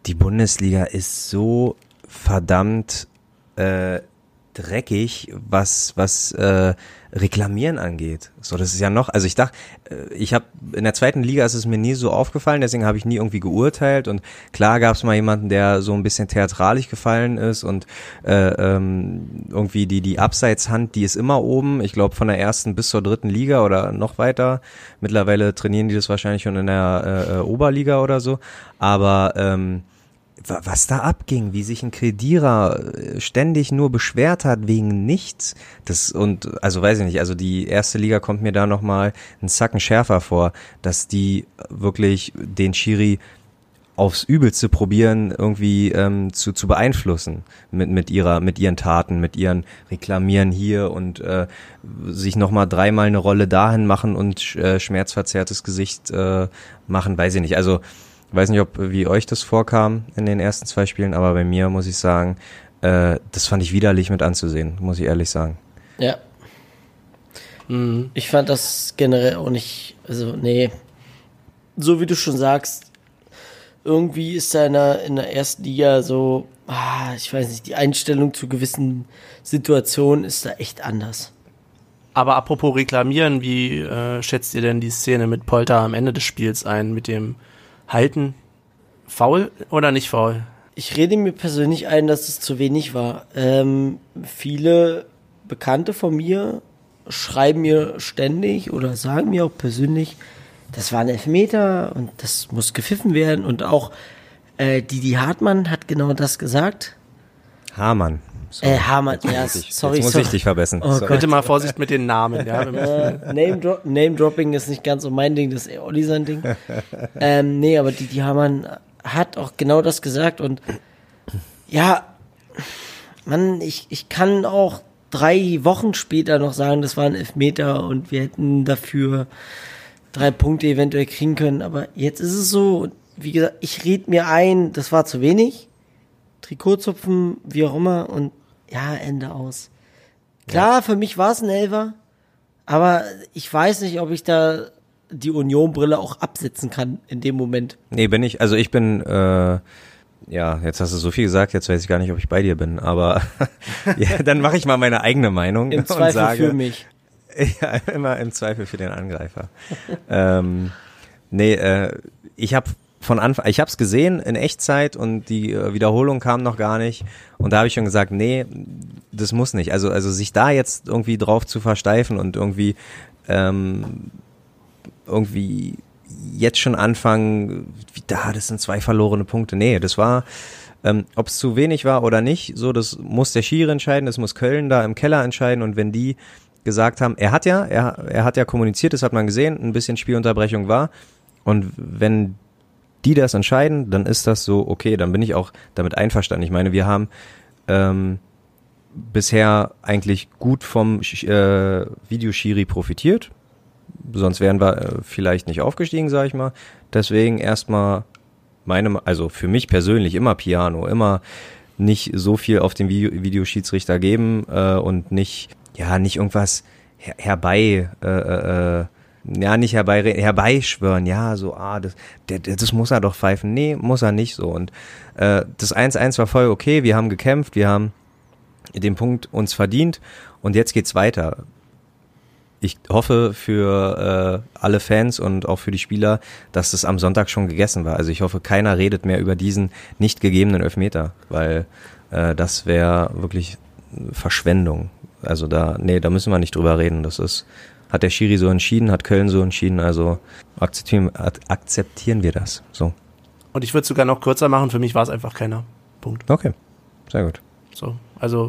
die Bundesliga ist so verdammt äh, dreckig, was was äh, Reklamieren angeht. So, das ist ja noch, also ich dachte, äh, ich habe in der zweiten Liga ist es mir nie so aufgefallen, deswegen habe ich nie irgendwie geurteilt und klar gab es mal jemanden, der so ein bisschen theatralisch gefallen ist und äh, ähm, irgendwie die die Abseitshand, die ist immer oben. Ich glaube von der ersten bis zur dritten Liga oder noch weiter. Mittlerweile trainieren die das wahrscheinlich schon in der äh, äh, Oberliga oder so, aber ähm, was da abging, wie sich ein Kredierer äh, ständig nur beschwert hat wegen nichts. Das und also weiß ich nicht, also die erste Liga kommt mir da noch mal einen Zacken schärfer vor, dass die wirklich den Schiri aufs Übelste probieren, irgendwie ähm, zu, zu beeinflussen mit, mit ihrer, mit ihren Taten, mit ihren Reklamieren hier und äh, sich nochmal dreimal eine Rolle dahin machen und äh, schmerzverzerrtes Gesicht äh, machen, weiß ich nicht. Also weiß nicht, ob wie euch das vorkam in den ersten zwei Spielen, aber bei mir muss ich sagen, äh, das fand ich widerlich mit anzusehen, muss ich ehrlich sagen. Ja. Ich fand das generell auch nicht, also nee. So wie du schon sagst, irgendwie ist da in der, in der ersten Liga so, ah, ich weiß nicht, die Einstellung zu gewissen Situationen ist da echt anders. Aber apropos reklamieren, wie äh, schätzt ihr denn die Szene mit Polter am Ende des Spiels ein? Mit dem Halten? Faul oder nicht faul? Ich rede mir persönlich ein, dass es zu wenig war. Ähm, viele Bekannte von mir schreiben mir ständig oder sagen mir auch persönlich, das war ein Elfmeter und das muss gepfiffen werden. Und auch äh, Didi Hartmann hat genau das gesagt. Hamann. Äh, Hamann, ja, Jetzt muss ich- sorry, Jetzt muss sorry. ich dich verbessern. Oh Sorry. Bitte mal Vorsicht mit den Namen, ja. Äh, Name, Dro Name Dropping ist nicht ganz so mein Ding, das ist eher Olli sein Ding. ähm, nee, aber die, die Hamann hat auch genau das gesagt und ja, Mann, ich, ich kann auch drei Wochen später noch sagen, das war ein Elfmeter und wir hätten dafür drei Punkte eventuell kriegen können, aber jetzt ist es so, wie gesagt, ich red mir ein, das war zu wenig. Trikotzupfen, wie auch immer und ja, Ende aus. Klar, für mich war es ein Elfer, aber ich weiß nicht, ob ich da die Union-Brille auch absetzen kann in dem Moment. Nee, bin ich, also ich bin, äh, ja, jetzt hast du so viel gesagt, jetzt weiß ich gar nicht, ob ich bei dir bin, aber ja, dann mache ich mal meine eigene Meinung Im und Zweifel sage, für mich. Ja, immer im Zweifel für den Angreifer. ähm, nee, äh, ich habe von Anfang, ich habe es gesehen in Echtzeit und die äh, Wiederholung kam noch gar nicht und da habe ich schon gesagt, nee, das muss nicht. Also also sich da jetzt irgendwie drauf zu versteifen und irgendwie ähm, irgendwie jetzt schon anfangen, wie da, das sind zwei verlorene Punkte. Nee, das war, ähm, ob es zu wenig war oder nicht, so, das muss der Schiri entscheiden, das muss Köln da im Keller entscheiden und wenn die gesagt haben, er hat ja, er, er hat ja kommuniziert, das hat man gesehen, ein bisschen Spielunterbrechung war und wenn die das entscheiden, dann ist das so, okay, dann bin ich auch damit einverstanden. Ich meine, wir haben ähm, bisher eigentlich gut vom äh, Videoschiri profitiert. Sonst wären wir äh, vielleicht nicht aufgestiegen, sag ich mal. Deswegen erstmal meine, also für mich persönlich immer Piano, immer nicht so viel auf den Video Videoschiedsrichter geben äh, und nicht, ja, nicht irgendwas her herbei, äh, äh, äh, ja, nicht herbei, herbeischwören, ja, so, ah, das, das muss er doch pfeifen. Nee, muss er nicht so. Und äh, das 1-1 war voll okay, wir haben gekämpft, wir haben den Punkt uns verdient und jetzt geht's weiter. Ich hoffe für äh, alle Fans und auch für die Spieler, dass es am Sonntag schon gegessen war. Also ich hoffe, keiner redet mehr über diesen nicht gegebenen Elfmeter, weil äh, das wäre wirklich Verschwendung. Also da, nee, da müssen wir nicht drüber reden. Das ist, hat der Schiri so entschieden, hat Köln so entschieden, also akzeptieren, ak- akzeptieren wir das. So. Und ich würde sogar noch kürzer machen, für mich war es einfach keiner. Punkt. Okay. Sehr gut. So, also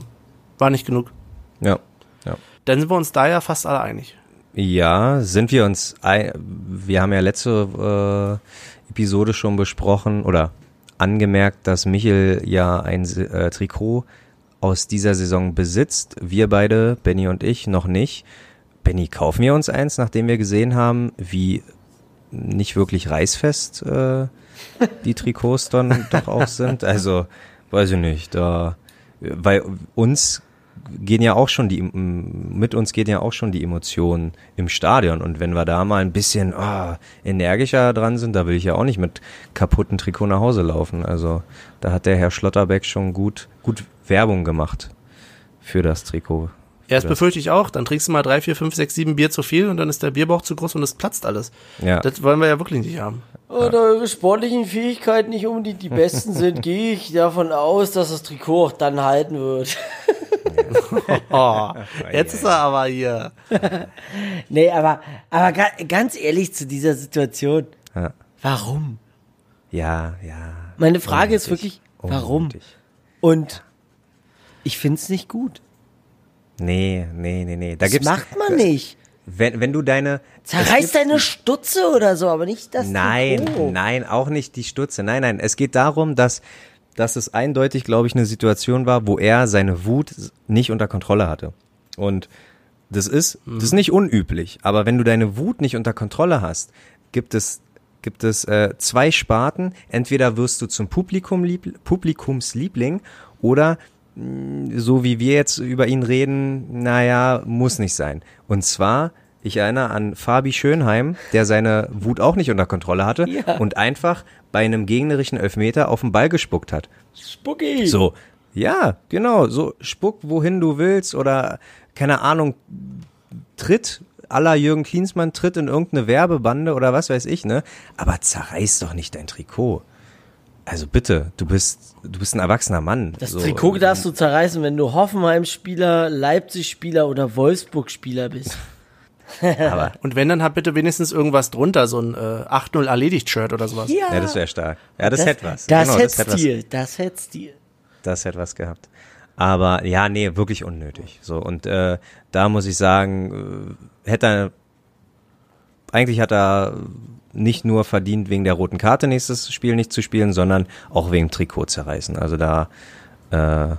war nicht genug. Ja. Ja. Dann sind wir uns da ja fast alle einig. Ja, sind wir uns, ei- wir haben ja letzte äh, Episode schon besprochen oder angemerkt, dass Michel ja ein äh, Trikot aus dieser Saison besitzt. Wir beide, Benny und ich, noch nicht. Benny, kaufen wir uns eins, nachdem wir gesehen haben, wie nicht wirklich reißfest äh, die Trikots dann doch auch sind. Also, weiß ich nicht, da, weil uns gehen ja auch schon die, mit uns gehen ja auch schon die Emotionen im Stadion. Und wenn wir da mal ein bisschen ah, energischer dran sind, da will ich ja auch nicht mit kaputten Trikot nach Hause laufen. Also da hat der Herr Schlotterbeck schon gut, gut Werbung gemacht für das Trikot. Ja, das Für befürchte ich auch. Dann trinkst du mal drei, vier, fünf, sechs, sieben Bier zu viel und dann ist der Bierbauch zu groß und es platzt alles. Ja. Das wollen wir ja wirklich nicht haben. Und eure sportlichen Fähigkeiten nicht unbedingt die besten sind, gehe ich davon aus, dass das Trikot auch dann halten wird. Oh, jetzt ist er aber hier. nee, aber, aber ga, ganz ehrlich zu dieser Situation. Ja. Warum? Ja, ja. Meine Frage ist Unnötig. wirklich, warum? Unnötig. Und ich find's nicht gut. Nee, nee, nee, nee. Da Das gibt's, macht man nicht. Wenn, wenn du deine. Zerreiß deine Stutze oder so, aber nicht das Nein, Trikot. nein, auch nicht die Stutze. Nein, nein, es geht darum, dass, dass es eindeutig, glaube ich, eine Situation war, wo er seine Wut nicht unter Kontrolle hatte. Und das ist, das ist nicht unüblich, aber wenn du deine Wut nicht unter Kontrolle hast, gibt es, gibt es äh, zwei Sparten. Entweder wirst du zum Publikum Publikumsliebling oder so wie wir jetzt über ihn reden, naja, muss nicht sein. Und zwar, ich erinnere an Fabi Schönheim, der seine Wut auch nicht unter Kontrolle hatte Ja. und einfach bei einem gegnerischen Elfmeter auf den Ball gespuckt hat. Spucki. So, ja, genau, so spuck wohin du willst oder keine Ahnung, tritt aller Jürgen Klinsmann tritt in irgendeine Werbebande oder was weiß ich, ne? Aber zerreiß doch nicht dein Trikot. Also bitte, du bist, du bist ein erwachsener Mann. Das So, Trikot darfst du zerreißen, wenn du Hoffenheim-Spieler, Leipzig-Spieler oder Wolfsburg-Spieler bist. Aber, Und wenn, dann hat bitte wenigstens irgendwas drunter, so ein äh, 8-0 Erledigt-Shirt oder sowas. ja, das wäre stark. Ja, das, hätte was. Das Genau, hätte hätte was. Stil, das hätte Stil. Das hätte was gehabt. Aber ja, nee, wirklich unnötig. So und äh, da muss ich sagen, äh, hätte er eigentlich hat er nicht nur verdient wegen der roten Karte nächstes Spiel nicht zu spielen, sondern auch wegen Trikot zerreißen. Also da äh,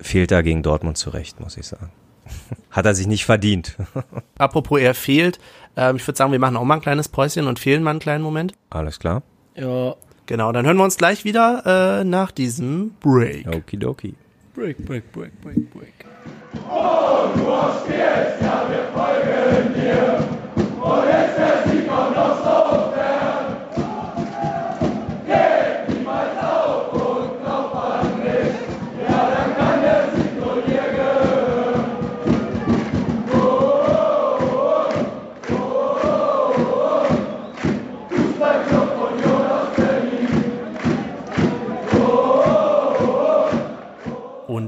fehlt er gegen Dortmund zurecht, muss ich sagen. Hat er sich nicht verdient. Apropos er fehlt, ähm, ich würde sagen, wir machen auch mal ein kleines Päuschen und fehlen mal einen kleinen Moment. Alles klar. Ja. Genau, dann hören wir uns gleich wieder äh, nach diesem Break. Okidoki. Break, break, break, break, break. Und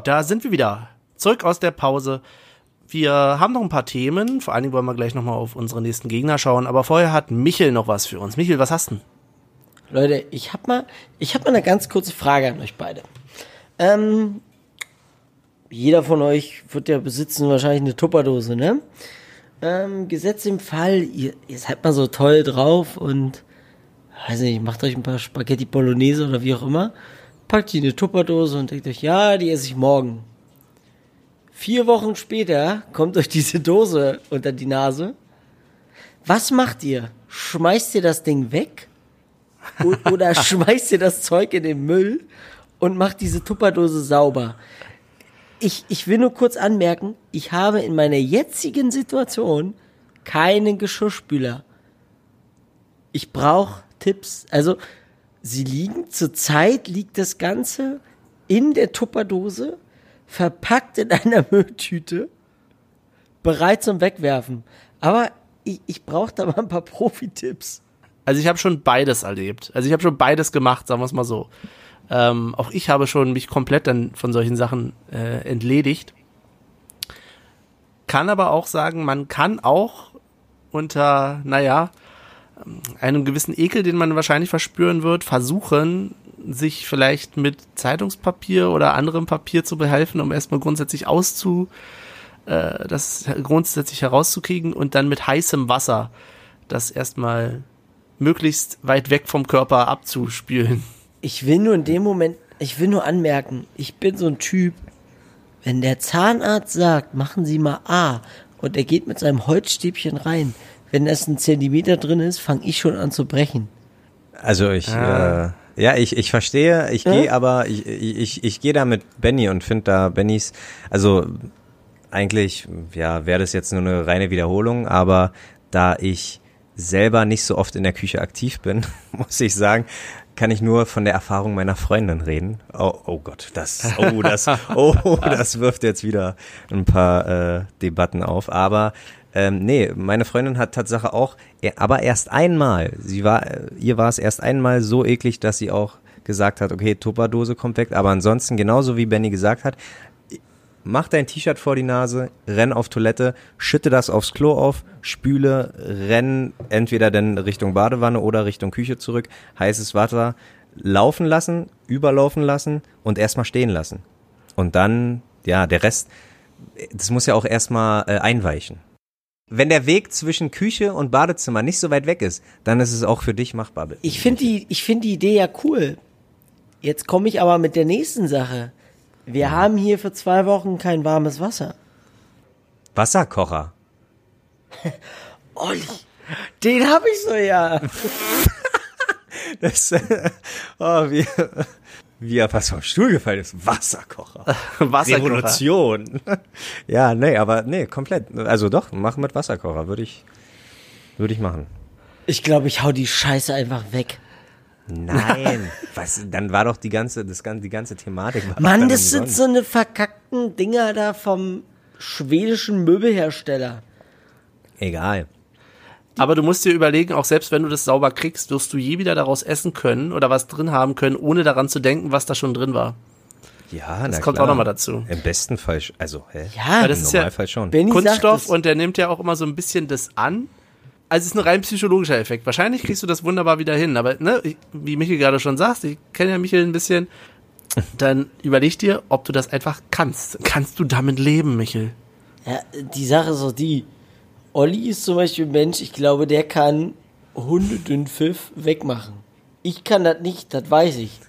da sind wir wieder. Zurück aus der Pause. Wir haben noch ein paar Themen. Vor allen Dingen wollen wir gleich nochmal auf unsere nächsten Gegner schauen. Aber vorher hat Michel noch was für uns. Michel, was hast du? Leute, ich hab mal, hab mal eine ganz kurze Frage an euch beide. Ähm, jeder von euch wird ja besitzen wahrscheinlich eine Tupperdose, ne? Ähm, Gesetz im Fall, ihr, ihr seid mal so toll drauf und, weiß nicht, macht euch ein paar Spaghetti Bolognese oder wie auch immer, packt die in eine Tupperdose und denkt euch, ja, die esse ich morgen. Vier Wochen später kommt euch diese Dose unter die Nase. Was macht ihr? Schmeißt ihr das Ding weg? Oder schmeißt ihr das Zeug in den Müll und macht diese Tupperdose sauber. Ich, ich will nur kurz anmerken, ich habe in meiner jetzigen Situation keinen Geschirrspüler. Ich brauche Tipps. Also, sie liegen, zurzeit liegt das Ganze in der Tupperdose, verpackt in einer Mülltüte, bereit zum Wegwerfen. Aber ich, ich brauche da mal ein paar Profi-Tipps. Also ich habe schon beides erlebt. Also ich habe schon beides gemacht, sagen wir es mal so. Ähm, auch ich habe schon mich komplett dann von solchen Sachen äh, entledigt. Kann aber auch sagen, man kann auch unter, naja, ähm, einem gewissen Ekel, den man wahrscheinlich verspüren wird, versuchen, sich vielleicht mit Zeitungspapier oder anderem Papier zu behelfen, um erstmal grundsätzlich auszu, äh, das grundsätzlich herauszukriegen und dann mit heißem Wasser das erstmal möglichst weit weg vom Körper abzuspülen. Ich will nur in dem Moment, ich will nur anmerken, ich bin so ein Typ, wenn der Zahnarzt sagt, machen Sie mal A und er geht mit seinem Holzstäbchen rein, wenn das ein Zentimeter drin ist, fange ich schon an zu brechen. Also ich, Ah. Ja, ich, ich verstehe, ich Ja? gehe aber, ich, ich, ich, ich gehe da mit Benny und finde da Bennys, also eigentlich, ja, wäre das jetzt nur eine reine Wiederholung, aber da ich selber nicht so oft in der Küche aktiv bin, muss ich sagen, kann ich nur von der Erfahrung meiner Freundin reden. Oh, oh Gott, das, oh, das, oh, das wirft jetzt wieder ein paar äh, Debatten auf. Aber ähm, nee, meine Freundin hat Tatsache auch, aber erst einmal. Sie war, äh, ihr war es erst einmal so eklig, dass sie auch gesagt hat, okay, Tupperdose kommt weg. Aber ansonsten, genauso wie Benny gesagt hat, mach dein T-Shirt vor die Nase, renn auf Toilette, schütte das aufs Klo auf, spüle, renn entweder dann Richtung Badewanne oder Richtung Küche zurück, heißes Wasser laufen lassen, überlaufen lassen und erstmal stehen lassen. Und dann, ja, der Rest, das muss ja auch erstmal äh, einweichen. Wenn der Weg zwischen Küche und Badezimmer nicht so weit weg ist, dann ist es auch für dich machbar. Ich finde die, ich finde die Idee ja cool. Jetzt komme ich aber mit der nächsten Sache. Wir haben hier für zwei Wochen kein warmes Wasser. Wasserkocher. Olli, den habe ich so ja. Das, oh, wie, wie er fast vom Stuhl gefallen ist. Wasserkocher. Wasserkocher. Revolution. ja, nee, aber nee, komplett. Also doch, mach mit Wasserkocher, würde ich, würde ich machen. Ich glaube, ich hau die Scheiße einfach weg. Nein, was, dann war doch die ganze, das die ganze Thematik. War Mann, das sind so eine verkackten Dinger da vom schwedischen Möbelhersteller. Egal. Aber du musst dir überlegen, auch selbst wenn du das sauber kriegst, wirst du je wieder daraus essen können oder was drin haben können, ohne daran zu denken, was da schon drin war. Ja, Das kommt auch noch mal dazu. Im besten Fall, also, hä? Ja, Weil das Im ist ja Normalfall schon. Benny sagt Kunststoff und der nimmt ja auch immer so ein bisschen das an. Also es ist ein rein psychologischer Effekt. Wahrscheinlich kriegst du das wunderbar wieder hin. Aber ne, wie Michael gerade schon sagt, ich kenne ja Michael ein bisschen, dann überleg dir, ob du das einfach kannst. Kannst du damit leben, Michael? Ja, die Sache ist auch die. Olli ist zum Beispiel ein Mensch, ich glaube, der kann Hundedünnpfiff wegmachen. Ich kann das nicht, das weiß ich.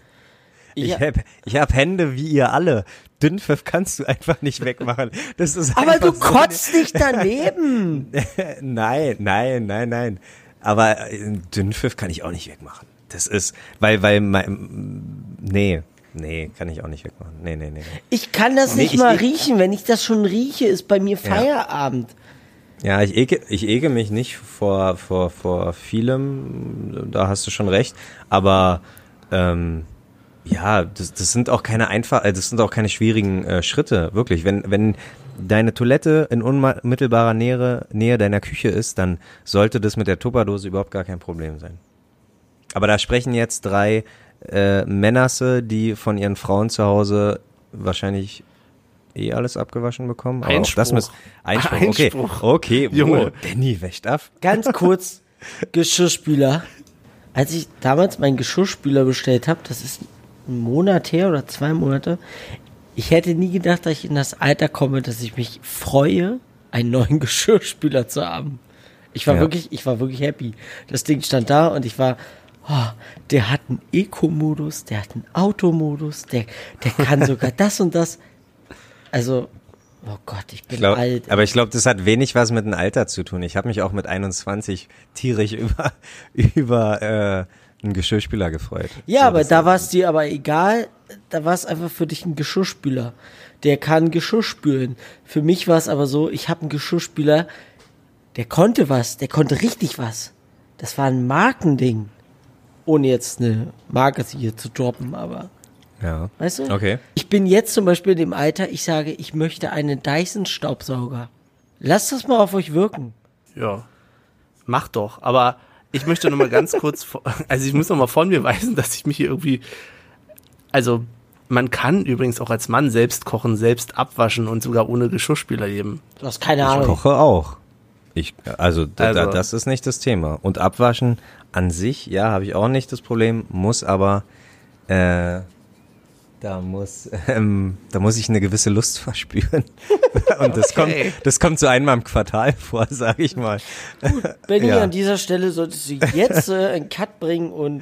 Ich, Ich hab, ich hab Hände wie ihr alle. Dünnpfiff kannst du einfach nicht wegmachen. Das ist aber du so kotzt nicht daneben. Nein, nein, nein, nein. Aber äh, Dünnpfiff kann ich auch nicht wegmachen. Das ist, weil, weil, mein, nee, nee, kann ich auch nicht wegmachen. Nee, nee, nee. nee. Ich kann das Nee, nicht ich- mal ich- riechen. Wenn ich das schon rieche, ist bei mir Feierabend. Ja, ich eke, ich eke mich nicht vor, vor, vor vielem, da hast du schon recht, aber ähm, ja, das, das sind auch keine einfach, äh, das sind auch keine schwierigen äh, Schritte, wirklich. Wenn, wenn deine Toilette in unmittelbarer Nähe, Nähe deiner Küche ist, dann sollte das mit der Tupperdose überhaupt gar kein Problem sein. Aber da sprechen jetzt drei äh, Männerse, die von ihren Frauen zu Hause wahrscheinlich eh alles abgewaschen bekommen. Aber auch das Einspruch. muss Einspruch. Einspruch. Okay, okay. Junge. Oh, Benny wäscht ab. Ganz kurz, Geschirrspüler. Als ich damals meinen Geschirrspüler bestellt habe, das ist ein Monat her oder zwei Monate, ich hätte nie gedacht, dass ich in das Alter komme, dass ich mich freue, einen neuen Geschirrspüler zu haben. Ich war Ja. wirklich, ich war wirklich happy. Das Ding stand da und ich war, oh, der hat einen Eco-Modus, der hat einen Automodus, der, der kann sogar das und das. Also, oh Gott, ich bin Ich glaub, alt. aber ich glaube, das hat wenig was mit dem Alter zu tun. Ich habe mich auch mit 21 tierisch über, über äh, einen Geschirrspüler gefreut. Ja, So, aber da war es dir aber egal. Da war es einfach für dich ein Geschirrspüler. Der kann Geschirr spülen. Für mich war es aber so, ich habe einen Geschirrspüler, der konnte was, der konnte richtig was. Das war ein Markending. Ohne jetzt eine Marke hier zu droppen, aber Ja. weißt du? Okay. Ich bin jetzt zum Beispiel in dem Alter, ich sage, ich möchte einen Dyson-Staubsauger. Lasst das mal auf euch wirken. Ja. Mach doch. Aber ich möchte noch mal ganz kurz, also ich muss noch mal von mir weisen, dass ich mich hier irgendwie, also man kann übrigens auch als Mann selbst kochen, selbst abwaschen und sogar ohne Geschirrspüler leben. Du hast keine Ich Ahnung. koche auch. Ich, also, Also- Da, das ist nicht das Thema. Und abwaschen an sich, ja, habe ich auch nicht das Problem, muss aber, äh, da muss, ähm, da muss ich eine gewisse Lust verspüren. Und das kommt, Okay. das kommt so einmal im Quartal vor, sage ich mal. Benny, Ja. an dieser Stelle solltest du jetzt äh, einen Cut bringen und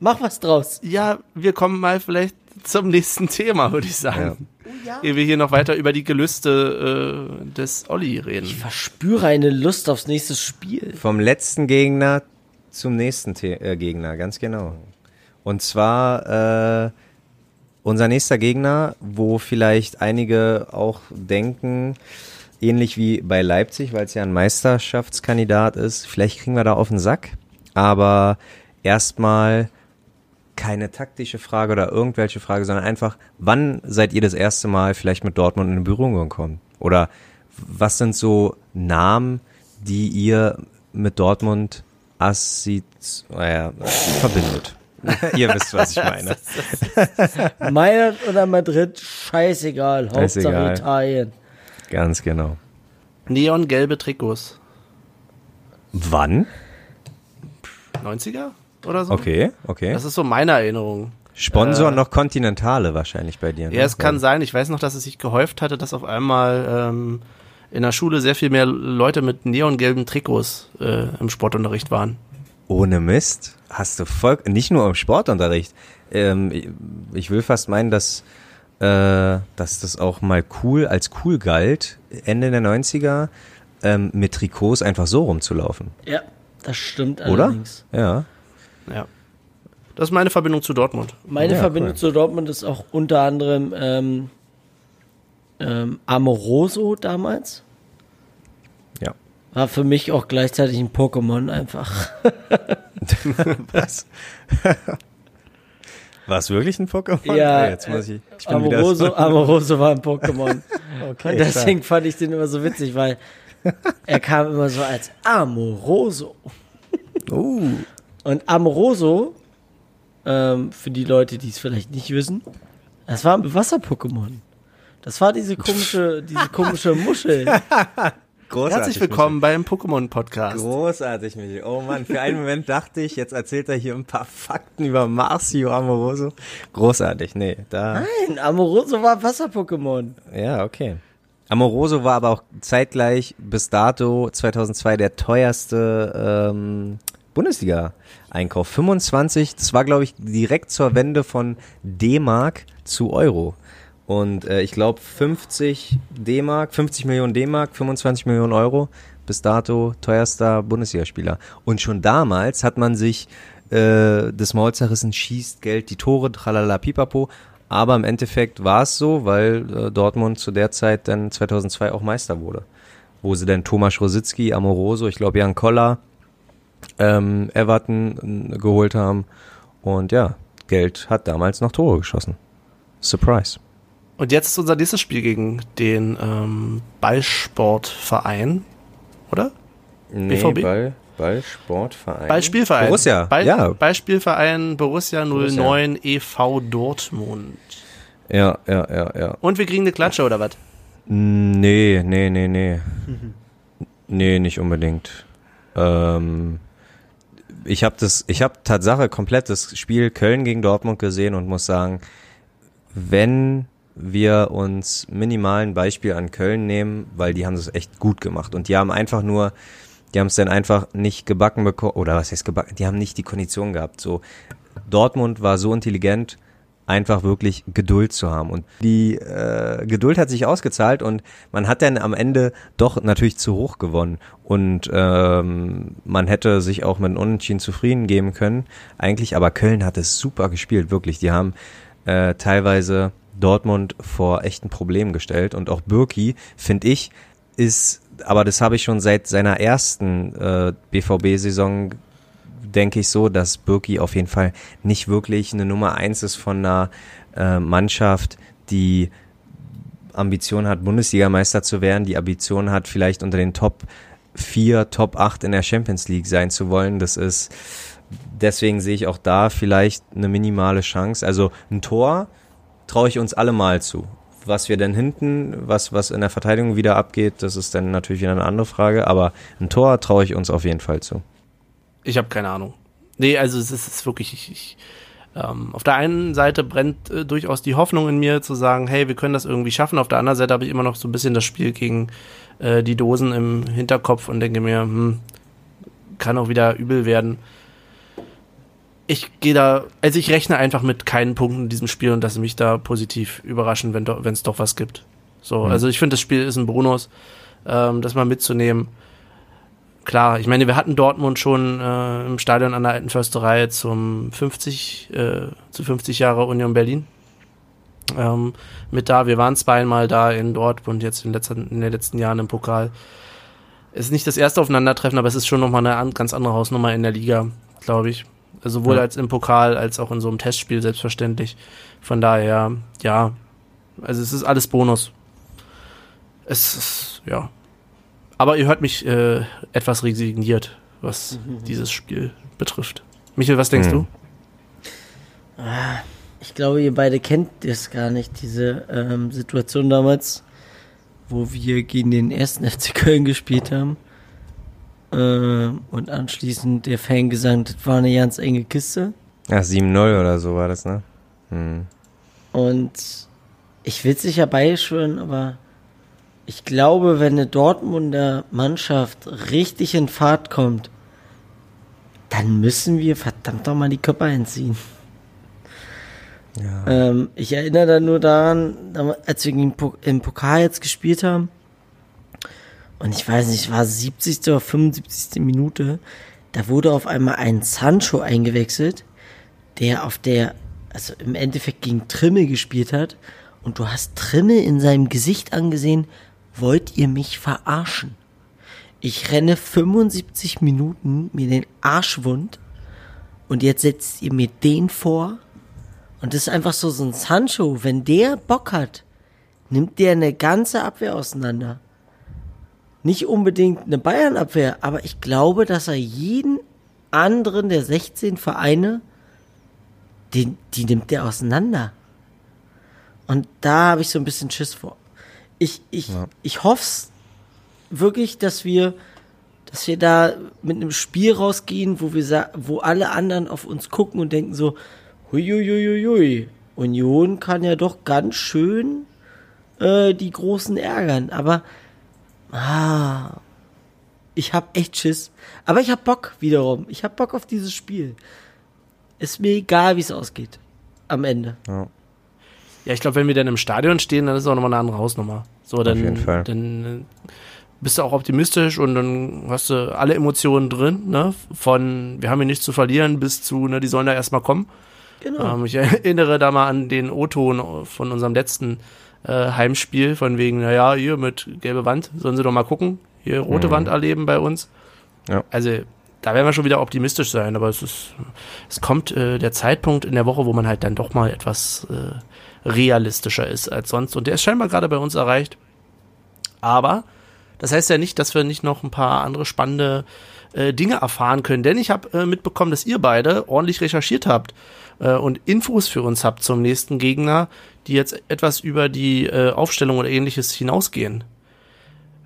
mach was draus. Ja, wir kommen mal vielleicht zum nächsten Thema, würde ich sagen. Ehe wir hier noch weiter über die Gelüste äh, des Olli reden. Ich verspüre eine Lust aufs nächste Spiel. Vom letzten Gegner zum nächsten The äh, Gegner, ganz genau. Und zwar äh, unser nächster Gegner, wo vielleicht einige auch denken, ähnlich wie bei Leipzig, weil es ja ein Meisterschaftskandidat ist, vielleicht kriegen wir da auf den Sack. Aber erstmal keine taktische Frage oder irgendwelche Frage, sondern einfach, wann seid ihr das erste Mal vielleicht mit Dortmund in Berührung gekommen? Oder was sind so Namen, die ihr mit Dortmund assozi naja, verbindet? ihr wisst, was ich meine. Mailand oder Madrid, scheißegal. Hauptsache Scheißegal. Italien. Ganz genau. Neongelbe Trikots. Wann? 90er oder so? Okay, okay. Das ist so meine Erinnerung. Sponsor noch Kontinentale wahrscheinlich bei dir. Ne? Ja, es kann sein. Ich weiß noch, dass es sich gehäuft hatte, dass auf einmal ähm, in der Schule sehr viel mehr Leute mit neongelben Trikots äh, im Sportunterricht waren. Ohne Mist hast du voll, nicht nur im Sportunterricht. Ähm, ich- will fast meinen, dass, äh, dass das auch mal cool, als cool galt, Ende der 90er, ähm, mit Trikots einfach so rumzulaufen. Ja, das stimmt Oder? allerdings. Ja. Ja. Das ist meine Verbindung zu Dortmund. Meine Ja, Verbindung cool. zu Dortmund ist auch unter anderem ähm, ähm, Amoroso damals. War für mich auch gleichzeitig ein Pokémon einfach. Was? War es wirklich ein Pokémon? Ja, jetzt muss ich, ich bin Amoroso, wieder Amoroso war ein Pokémon. okay, Und deswegen fand ich den immer so witzig, weil er kam immer so als Amoroso. Uh. Und Amoroso, ähm, für die Leute, die es vielleicht nicht wissen, das war ein Wasser-Pokémon. Das war diese komische, diese komische Muschel. Großartig. Herzlich willkommen beim Pokémon-Podcast. Großartig, Michi. Oh Mann, für einen Moment dachte ich, jetzt erzählt er hier ein paar Fakten über Marcio Amoroso. Großartig, nee, da. Nein, Amoroso war Wasser-Pokémon. Ja, okay. Amoroso war aber auch zeitgleich bis dato 2002 der teuerste ähm, Bundesliga-Einkauf. 25, das war glaube ich direkt zur Wende von D-Mark zu Euro. Und äh, ich glaube 50 D-Mark, 50 Millionen D-Mark, 25 Millionen Euro bis dato teuerster Bundesligaspieler. Und schon damals hat man sich äh, das Maul zerrissen, schießt Geld, die Tore, tralala, pipapo. Aber im Endeffekt war es so, weil äh, Dortmund zu der Zeit dann 2002 auch Meister wurde. Wo sie dann Thomas Rositzky, Amoroso, ich glaube Jan Koller, ähm, Everton äh, geholt haben. Und ja, Geld hat damals noch Tore geschossen. Surprise. Und jetzt ist unser nächstes Spiel gegen den ähm, Ballsportverein, oder? Nee, BVB? Ball, Ballsportverein. Ballspielverein. Borussia, Ball, ja. Ballspielverein Borussia 09 e.V. Dortmund. Ja, ja, ja, ja. Und wir kriegen eine Klatsche, oder was? Nee, nee, nee, nee. nee, nicht unbedingt. Ähm, ich habe das, ich habe Tatsache komplett das Spiel Köln gegen Dortmund gesehen und muss sagen, wenn wir uns minimal ein Beispiel an Köln nehmen, weil die haben das echt gut gemacht und die haben einfach nur, die haben es dann einfach nicht gebacken bekommen, oder was heißt gebacken, die haben nicht die Kondition gehabt. So, Dortmund war so intelligent, einfach wirklich Geduld zu haben. Und die äh, Geduld hat sich ausgezahlt und man hat dann am Ende doch natürlich zu hoch gewonnen. Und ähm, man hätte sich auch mit einem Unentschieden zufrieden geben können, eigentlich. Aber Köln hat es super gespielt, wirklich. Die haben äh, teilweise Dortmund vor echten Problemen gestellt. Und auch Birki, finde ich, ist, aber das habe ich schon seit seiner ersten äh, BVB-Saison denke ich so, dass Birki auf jeden Fall nicht wirklich eine Nummer eins ist von einer äh, Mannschaft, die Ambition hat, Bundesligameister zu werden, die Ambition hat, vielleicht unter den Top 4, Top 8 in der Champions League sein zu wollen. Das ist, deswegen sehe ich auch da vielleicht eine minimale Chance. Also ein Tor traue ich uns alle mal zu. Was wir denn hinten, was, was in der Verteidigung wieder abgeht, das ist dann natürlich wieder eine andere Frage, aber ein Tor traue ich uns auf jeden Fall zu. Ich habe keine Ahnung. Nee, also es ist, es ist wirklich, ich, ich, ähm, auf der einen Seite brennt äh, durchaus die Hoffnung in mir zu sagen, hey, wir können das irgendwie schaffen. Auf der anderen Seite habe ich immer noch so ein bisschen das Spiel gegen äh, die Dosen im Hinterkopf und denke mir, hm, kann auch wieder übel werden. Ich gehe da, also ich rechne einfach mit keinen Punkten in diesem Spiel und lasse mich da positiv überraschen, wenn es doch was gibt. So, Mhm. also ich finde, das Spiel ist ein Bonus, ähm, das mal mitzunehmen klar, ich meine, wir hatten Dortmund schon äh, im Stadion an der alten Försterei zum 50, äh, zu 50 Jahre Union Berlin. Ähm, mit da, wir waren zweimal da in Dortmund, jetzt in, letzten, in den letzten Jahren im Pokal. Es ist nicht das erste Aufeinandertreffen, aber es ist schon nochmal eine an, ganz andere Hausnummer in der Liga, glaube ich. Also sowohl Ja. als im Pokal als auch in so einem Testspiel selbstverständlich. Von daher, ja, also es ist alles Bonus. Es ist, ja, aber ihr hört mich äh, etwas resigniert, was dieses Spiel betrifft. Michael, was denkst Hm. du? Ich glaube, ihr beide kennt das gar nicht, diese ähm, Situation damals, wo wir gegen den ersten FC Köln gespielt haben. Ähm, und anschließend der Fangesang, das war eine ganz enge Kiste. Ja, 7-0 oder so war das, ne? Hm. Und ich will es nicht herbeischwören, aber ich glaube, wenn eine Dortmunder Mannschaft richtig in Fahrt kommt, dann müssen wir verdammt doch mal die Köpfe einziehen. Ja. Ähm, ich erinnere da nur daran, als wir im Pokal jetzt gespielt haben. Und ich weiß nicht, war 70. oder 75. Minute. Da wurde auf einmal ein Sancho eingewechselt, der auf der, also im Endeffekt gegen Trimme gespielt hat. Und du hast Trimme in seinem Gesicht angesehen, wollt ihr mich verarschen? Ich renne 75 Minuten mir den Arsch wund und jetzt setzt ihr mir den vor und das ist einfach so, so ein Sancho, wenn der Bock hat, nimmt der eine ganze Abwehr auseinander. Nicht unbedingt eine Bayern-Abwehr, aber ich glaube, dass er jeden anderen der 16 Vereine, die, die nimmt der auseinander. Und da habe ich so ein bisschen Schiss vor. Ich, ich, ja. ich hoffe wirklich, dass wir, dass wir da mit einem Spiel rausgehen, wo wir wo alle anderen auf uns gucken und denken so, huiuiuiui, Union kann ja doch ganz schön äh, die Großen ärgern. Aber ah, ich hab echt Schiss. Aber ich hab Bock wiederum. Ich hab Bock auf dieses Spiel. Ist mir egal, wie es ausgeht. Am Ende. Ja. Ja, ich glaube, wenn wir dann im Stadion stehen, dann ist es auch nochmal eine andere Hausnummer. So, dann, Auf jeden Fall. dann äh, bist du auch optimistisch und dann hast du alle Emotionen drin, ne? Von wir haben hier nichts zu verlieren bis zu, ne, die sollen da erstmal kommen. Genau. Ähm, ich erinnere da mal an den O-Ton von unserem letzten äh, Heimspiel, von wegen, naja, hier mit gelbe Wand, sollen sie doch mal gucken, hier rote mhm. Wand erleben bei uns. Ja. Also da werden wir schon wieder optimistisch sein, aber es ist, es kommt äh, der Zeitpunkt in der Woche, wo man halt dann doch mal etwas äh, realistischer ist als sonst. Und der ist scheinbar gerade bei uns erreicht. Aber das heißt ja nicht, dass wir nicht noch ein paar andere spannende äh, Dinge erfahren können. Denn ich habe äh, mitbekommen, dass ihr beide ordentlich recherchiert habt äh, und Infos für uns habt zum nächsten Gegner, die jetzt etwas über die äh, Aufstellung oder ähnliches hinausgehen.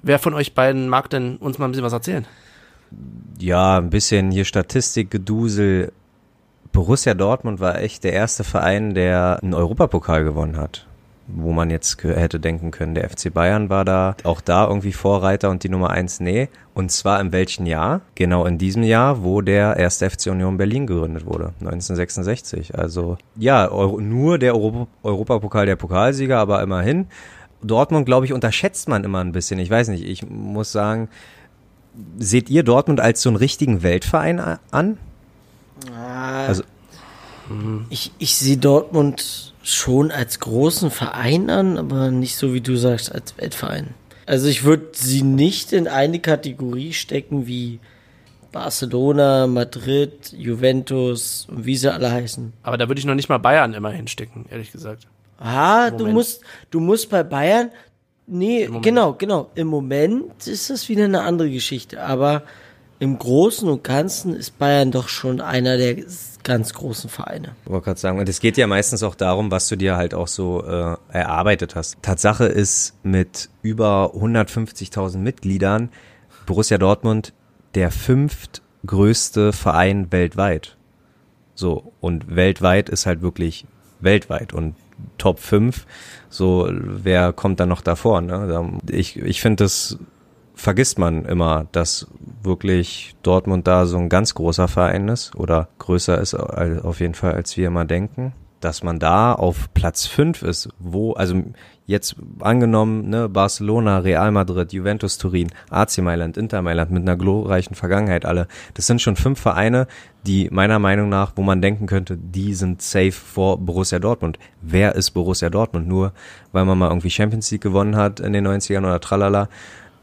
Wer von euch beiden mag denn uns mal ein bisschen was erzählen? Ja, ein bisschen hier Statistikgedusel. Borussia Dortmund war echt der erste Verein, der einen Europapokal gewonnen hat wo man jetzt hätte denken können, der FC Bayern war da auch da irgendwie Vorreiter und die Nummer eins, nee. Und zwar in welchem Jahr? Genau in diesem Jahr, wo der erste FC Union Berlin gegründet wurde, 1966. Also ja, nur der Euro Europapokal der Pokalsieger, aber immerhin. Dortmund, glaube ich, unterschätzt man immer ein bisschen. Ich weiß nicht, ich muss sagen, seht ihr Dortmund als so einen richtigen Weltverein an? Also, ich, ich sehe Dortmund schon als großen Verein an, aber nicht so wie du sagst, als Weltverein. Also ich würde sie nicht in eine Kategorie stecken wie Barcelona, Madrid, Juventus und wie sie alle heißen. Aber da würde ich noch nicht mal Bayern immer hinstecken, ehrlich gesagt. Ah, du musst, du musst bei Bayern, nee, genau, genau. Im Moment ist das wieder eine andere Geschichte, aber im Großen und Ganzen ist Bayern doch schon einer der ganz großen Vereine. Ich wollte gerade sagen, und es geht ja meistens auch darum, was du dir halt auch so äh, erarbeitet hast. Tatsache ist, mit über 150.000 Mitgliedern Borussia Dortmund der fünftgrößte Verein weltweit. So, und weltweit ist halt wirklich weltweit und Top 5, so, wer kommt dann noch davor? Ne? Ich, ich finde das vergisst man immer, dass wirklich Dortmund da so ein ganz großer Verein ist oder größer ist auf jeden Fall, als wir immer denken. Dass man da auf Platz fünf ist, wo, also jetzt angenommen, ne, Barcelona, Real Madrid, Juventus Turin, AC Mailand, Inter Mailand mit einer glorreichen Vergangenheit alle. Das sind schon fünf Vereine, die meiner Meinung nach, wo man denken könnte, die sind safe vor Borussia Dortmund. Wer ist Borussia Dortmund? Nur weil man mal irgendwie Champions League gewonnen hat in den 90ern oder tralala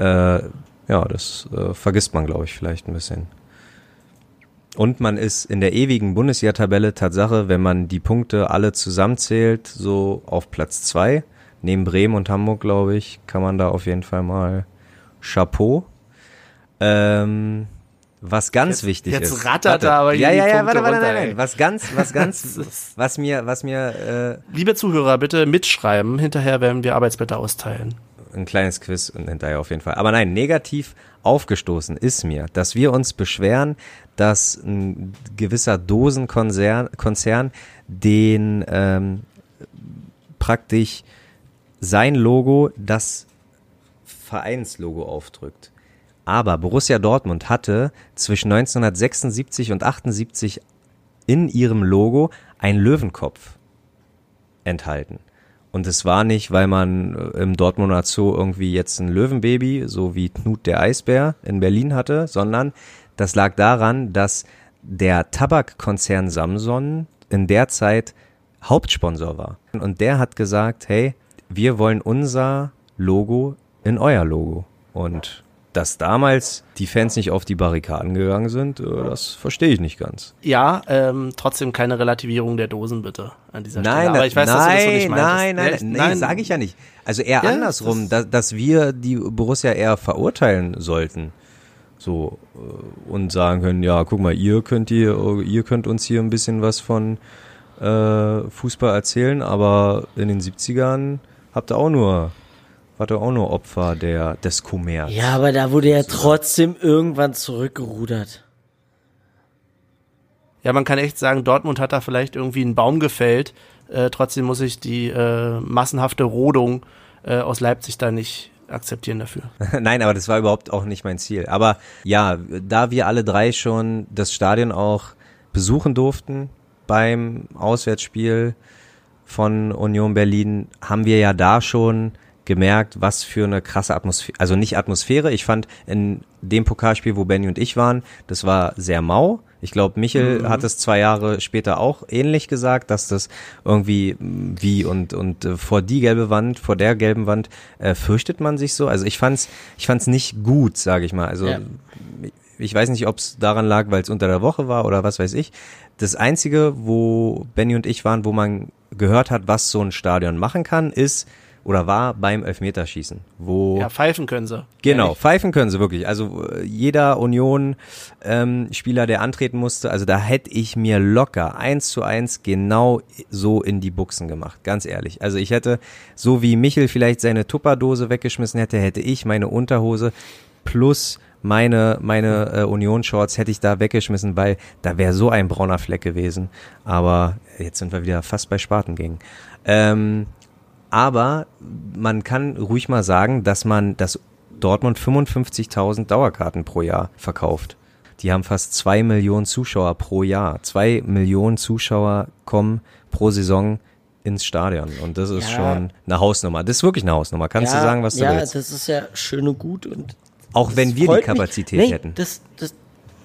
äh, ja, das äh, vergisst man, glaube ich, vielleicht ein bisschen. Und man ist in der ewigen Bundesliga-Tabelle Tatsache, wenn man die Punkte alle zusammenzählt, so auf Platz zwei. Neben Bremen und Hamburg, glaube ich, kann man da auf jeden Fall mal Chapeau. Ähm, was ganz jetzt, wichtig jetzt ist. Jetzt rattert er aber Ja, ja, ja, warte, warte, nein, nein. Was ganz, was ganz, was mir, was mir, äh, Liebe Zuhörer, bitte mitschreiben. Hinterher werden wir Arbeitsblätter austeilen ein kleines Quiz und hinterher auf jeden Fall. Aber nein, negativ aufgestoßen ist mir, dass wir uns beschweren, dass ein gewisser Dosenkonzern Konzern den ähm, praktisch sein Logo, das Vereinslogo aufdrückt. Aber Borussia Dortmund hatte zwischen 1976 und 78 in ihrem Logo ein Löwenkopf enthalten. Und es war nicht, weil man äh, im Dortmunder Zoo irgendwie jetzt ein Löwenbaby, so wie Knut der Eisbär in Berlin hatte, sondern das lag daran, dass der Tabakkonzern Samson in der Zeit Hauptsponsor war. Und der hat gesagt, hey, wir wollen unser Logo in euer Logo. Und dass damals die Fans nicht auf die Barrikaden gegangen sind, äh, das verstehe ich nicht ganz. Ja, ähm, trotzdem keine Relativierung der Dosen bitte an dieser Nein, Stelle. Aber ich weiß, nein, dass du das so nicht meintest. nein, nein, ich- nein, sage ich ja nicht. Also eher Ja, andersrum, das- dass, dass wir die Borussia eher verurteilen sollten. So äh, und sagen können, ja, guck mal, ihr könnt hier, ihr könnt uns hier ein bisschen was von äh, Fußball erzählen, aber in den 70ern habt ihr auch nur, wart ihr auch nur Opfer der des Kommerz. Ja, aber da wurde ja trotzdem irgendwann zurückgerudert. Ja, man kann echt sagen, Dortmund hat da vielleicht irgendwie einen Baum gefällt. Äh, trotzdem muss ich die äh, massenhafte Rodung äh, aus Leipzig da nicht akzeptieren dafür. Nein, aber das war überhaupt auch nicht mein Ziel. Aber ja, da wir alle drei schon das Stadion auch besuchen durften beim Auswärtsspiel von Union Berlin, haben wir ja da schon gemerkt, was für eine krasse Atmosphäre, also nicht Atmosphäre. Ich fand in dem Pokalspiel, wo Benny und ich waren, das war sehr mau. Ich glaube, Michel hat es zwei Jahre später auch ähnlich gesagt, dass das irgendwie wie und und äh, vor die gelbe Wand, vor der gelben Wand äh, fürchtet man sich so. Also ich fand's, ich fand's nicht gut, sage ich mal. Also Ja. ich weiß nicht, ob es daran lag, weil es unter der Woche war oder was weiß ich. Das einzige, wo Benny und ich waren, wo man gehört hat, was so ein Stadion machen kann, ist oder war beim Elfmeterschießen, wo Ja, pfeifen können sie. Genau, Ehrlich. pfeifen können sie wirklich. Also äh, jeder Union-Spieler, der antreten musste, also da hätte ich mir locker eins zu eins genau so in die Buchsen gemacht, ganz ehrlich. Also ich hätte, so wie Michel vielleicht seine Tupperdose weggeschmissen hätte, hätte ich meine Unterhose plus meine meine äh, Union-Shorts hätte ich da weggeschmissen, weil da wäre so ein brauner Fleck gewesen. Aber jetzt sind wir wieder fast bei Spartengängen. Ähm, aber man kann ruhig mal sagen, dass man, dass Dortmund 55.000 Dauerkarten pro Jahr verkauft. Die haben fast zwei Millionen Zuschauer pro Jahr. Zwei Millionen Zuschauer kommen pro Saison ins Stadion. Und das ist Ja. schon eine Hausnummer. Das ist wirklich eine Hausnummer. Kannst du sagen, was du ja, willst? das ist ja schön und gut und Auch wenn wir die. Kapazität nee, hätten. Das, das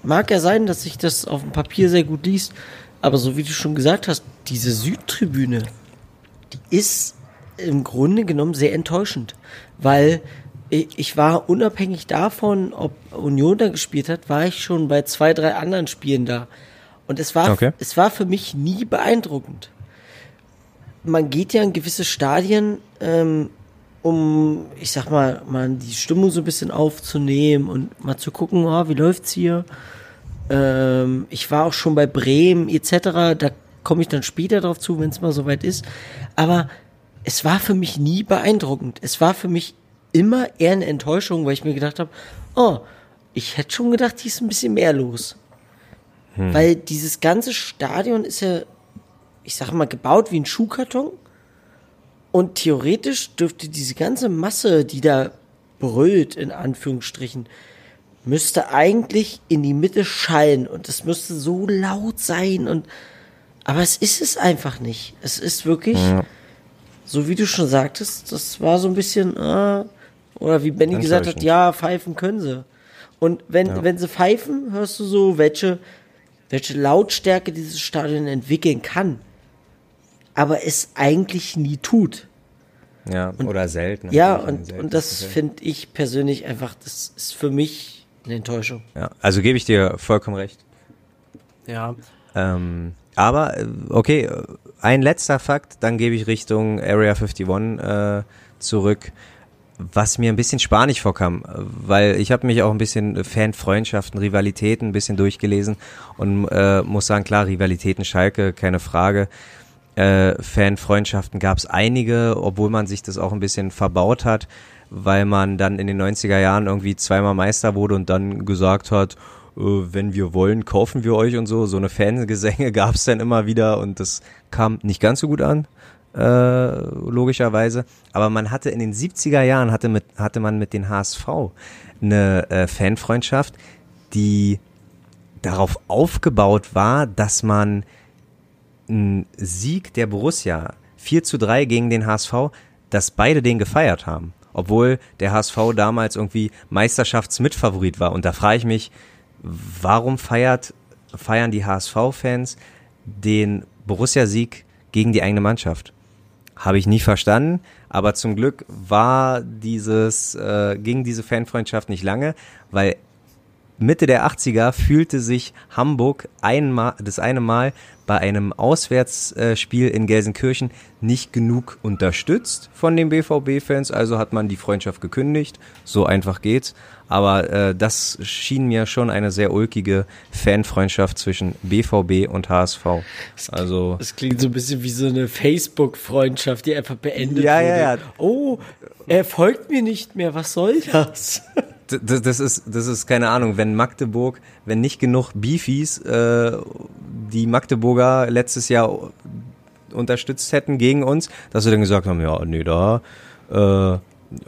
mag ja sein, dass sich das auf dem Papier sehr gut liest, aber so wie du schon gesagt hast, diese Südtribüne, die ist im Grunde genommen sehr enttäuschend, weil ich war unabhängig davon, ob Union da gespielt hat, war ich schon bei zwei, drei anderen Spielen da. Und es war, Okay. es war für mich nie beeindruckend. Man geht ja in gewisse Stadien, ähm, um, ich sag mal, mal die Stimmung so ein bisschen aufzunehmen und mal zu gucken, oh, wie läuft's hier. Ähm, ich war auch schon bei Bremen etc. Da komme ich dann später drauf zu, wenn es mal soweit ist. Aber es war für mich nie beeindruckend. Es war für mich immer eher eine Enttäuschung, weil ich mir gedacht habe, oh, ich hätte schon gedacht, hier ist ein bisschen mehr los. Weil dieses ganze Stadion ist ja, ich sag mal, gebaut wie ein Schuhkarton. Und theoretisch dürfte diese ganze Masse, die da brüllt, in Anführungsstrichen, müsste eigentlich in die Mitte schallen und es müsste so laut sein und aber es ist es einfach nicht. Es ist wirklich, so wie du schon sagtest, das war so ein bisschen, äh, oder wie Benny gesagt hat, ja, pfeifen können sie. Und wenn, wenn sie pfeifen, hörst du so, welche, welche Lautstärke dieses Stadion entwickeln kann. Aber es eigentlich nie tut. Ja, oder selten. Ja, und, und das finde ich persönlich einfach, das ist für mich eine Enttäuschung. Ja, also gebe ich dir vollkommen recht. Ja. Ähm, aber äh, okay, ein letzter Fakt, dann gebe ich Richtung Area 51 äh, zurück, was mir ein bisschen spanisch vorkam, weil ich habe mich auch ein bisschen Fanfreundschaften, Rivalitäten ein bisschen durchgelesen und äh, muss sagen, klar, Rivalitäten Schalke, keine Frage. Äh, Fanfreundschaften gab es einige, obwohl man sich das auch ein bisschen verbaut hat, weil man dann in den 90er Jahren irgendwie zweimal Meister wurde und dann gesagt hat, wenn wir wollen, kaufen wir euch und so. So eine Fangesänge gab es dann immer wieder und das kam nicht ganz so gut an, äh, logischerweise. Aber man hatte in den 70er Jahren hatte, mit, hatte man mit den HSV eine äh, Fanfreundschaft, die darauf aufgebaut war, dass man ein Sieg der Borussia 4 zu 3 gegen den HSV, dass beide den gefeiert haben. Obwohl der HSV damals irgendwie Meisterschaftsmitfavorit war. Und da frage ich mich, warum feiert, feiern die HSV-Fans den Borussia-Sieg gegen die eigene Mannschaft? Habe ich nie verstanden, Aber zum Glück war dieses, äh, ging diese Fanfreundschaft nicht lange, weil Mitte der 80er fühlte sich Hamburg einmal, das eine Mal bei einem Auswärtsspiel in Gelsenkirchen nicht genug unterstützt von den BVB-Fans, also hat man die Freundschaft gekündigt. So einfach geht's. Aber äh, das schien mir schon eine sehr ulkige Fanfreundschaft zwischen BVB und HSV. Also Das klingt so ein bisschen wie so eine Facebook-Freundschaft, die einfach beendet Ja, wurde. ja, ja. Oh, er folgt mir nicht mehr, was soll das? Das, das ist, das ist keine Ahnung, wenn Magdeburg, wenn nicht genug Beefies äh, die Magdeburger letztes Jahr unterstützt hätten gegen uns, dass sie dann gesagt haben, ja, nee, da, äh,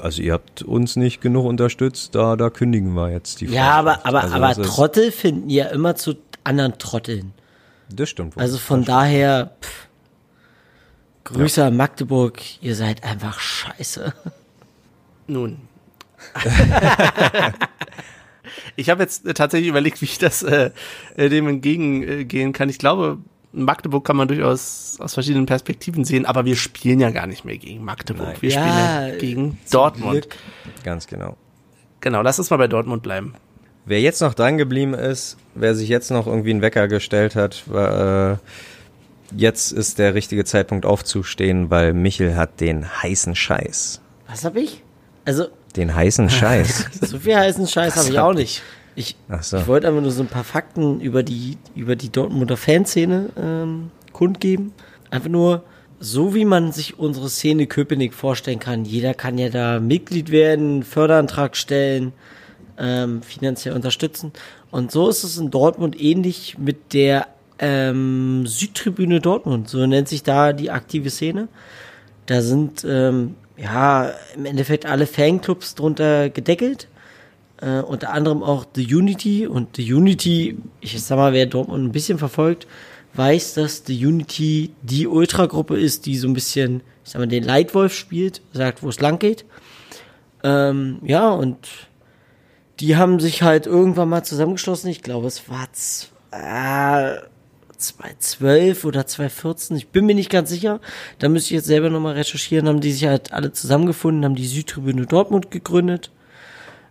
also ihr habt uns nicht genug unterstützt, da, da kündigen wir jetzt die Ja, aber, Freundschaft. aber, also aber Trottel finden ja immer zu anderen Trotteln. Das stimmt. wohl. Also von daher, pff, Grüße an Magdeburg, ihr seid einfach scheiße. Nun. ich habe jetzt äh, tatsächlich überlegt, wie ich das äh, äh, dem entgegengehen kann. Ich glaube, Magdeburg kann man durchaus aus verschiedenen Perspektiven sehen, aber wir spielen ja gar nicht mehr gegen Magdeburg. Nein. Wir Ja, spielen ja gegen Dortmund. Glück. Ganz genau. Genau, lass uns mal bei Dortmund bleiben. Wer jetzt noch dran geblieben ist, wer sich jetzt noch irgendwie einen Wecker gestellt hat, war, äh, jetzt ist der richtige Zeitpunkt aufzustehen, weil Michel hat den heißen Scheiß. Was hab ich? Also, Den heißen Scheiß. so viel heißen Scheiß habe ich auch nicht. Ich, so. ich wollte einfach nur so ein paar Fakten über die, über die Dortmunder Fanszene ähm, kundgeben. Einfach nur, so wie man sich unsere Szene Köpenick vorstellen kann. Jeder kann ja da Mitglied werden, Förderantrag stellen, ähm, finanziell unterstützen. Und so ist es in Dortmund ähnlich mit der ähm, Südtribüne Dortmund. So nennt sich da die aktive Szene. Da sind ähm, ja im Endeffekt alle Fanclubs drunter gedeckelt. Äh, unter anderem auch The Unity. Und The Unity, ich sag mal, wer Dortmund ein bisschen verfolgt, weiß, dass The Unity die Ultragruppe ist, die so ein bisschen, ich sag mal, den Leitwolf spielt, sagt, wo es lang geht. Ähm, ja, und die haben sich halt irgendwann mal zusammengeschlossen. Ich glaube, es war äh, 2012 oder 2014. Ich bin mir nicht ganz sicher. Da müsste ich jetzt selber nochmal recherchieren. Haben die sich halt alle zusammengefunden, haben die Südtribüne Dortmund gegründet.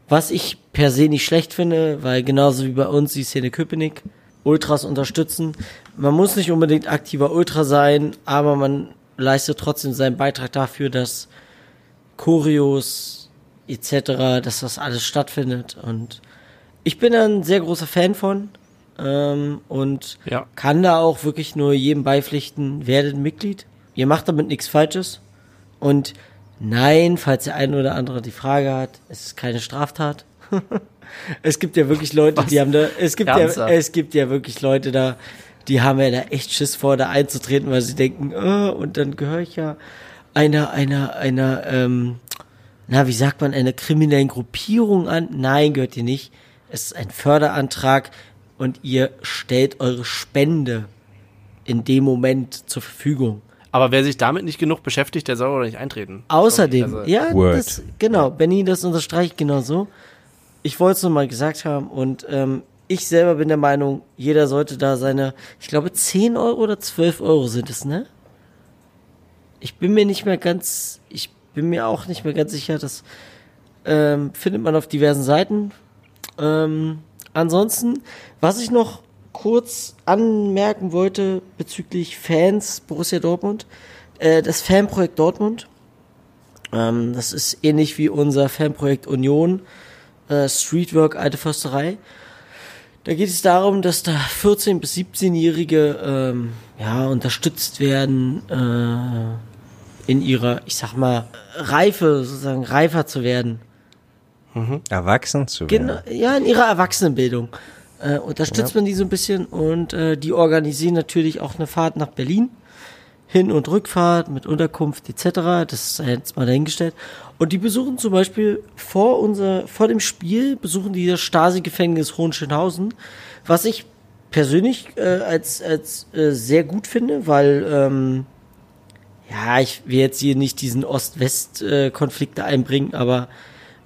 Was ich per se nicht schlecht finde, weil genauso wie bei uns die Szene Köpenick Ultras unterstützen. Man muss nicht unbedingt aktiver Ultra sein, aber man leistet trotzdem seinen Beitrag dafür, dass Choreos etc., dass das alles stattfindet. Und ich bin ein sehr großer Fan von ähm, und Ja. kann da auch wirklich nur jedem beipflichten, werdet Mitglied. Ihr macht damit nichts Falsches. Und nein, falls der eine oder andere die Frage hat, es ist keine Straftat. es gibt ja wirklich Leute, die haben da, es gibt ja, es gibt ja wirklich Leute da, die haben ja da echt Schiss vor, da einzutreten, weil sie denken, oh, und dann gehöre ich ja einer, einer, einer, ähm, na, wie sagt man, einer kriminellen Gruppierung an. Nein, gehört ihr nicht. Es ist ein Förderantrag und ihr stellt eure Spende in dem Moment zur Verfügung. Aber wer sich damit nicht genug beschäftigt, der soll oder nicht eintreten. Außerdem, Also- ja, das, genau, Benny, das unterstreicht genau so. Ich wollte es nur mal gesagt haben und ähm, ich selber bin der Meinung, jeder sollte da seine, ich glaube 10 Euro oder 12 Euro sind es, ne? Ich bin mir nicht mehr ganz, ich bin mir auch nicht mehr ganz sicher, das ähm, findet man auf diversen Seiten. Ähm, ansonsten, was ich noch kurz anmerken wollte bezüglich Fans Borussia Dortmund, äh, das Fanprojekt Dortmund, ähm, das ist ähnlich wie unser Fanprojekt Union, äh, Streetwork Alte Försterei. Da geht es darum, dass da 14- bis 17-Jährige ähm, ja, unterstützt werden, äh, in ihrer, ich sag mal, Reife, sozusagen reifer zu werden. Erwachsen zu werden. Genau, ja, in ihrer Erwachsenenbildung. Äh, unterstützt man die so ein bisschen und äh, die organisieren natürlich auch eine Fahrt nach Berlin. Hin- und Rückfahrt mit Unterkunft etc. Das ist jetzt mal dahingestellt. Und die besuchen zum Beispiel vor unser, vor dem Spiel besuchen die das Stasi-Gefängnis Hohenschönhausen, was ich persönlich äh, als, als äh, sehr gut finde, weil ähm, ja, ich will jetzt hier nicht diesen Ost-West-Konflikt da einbringen, aber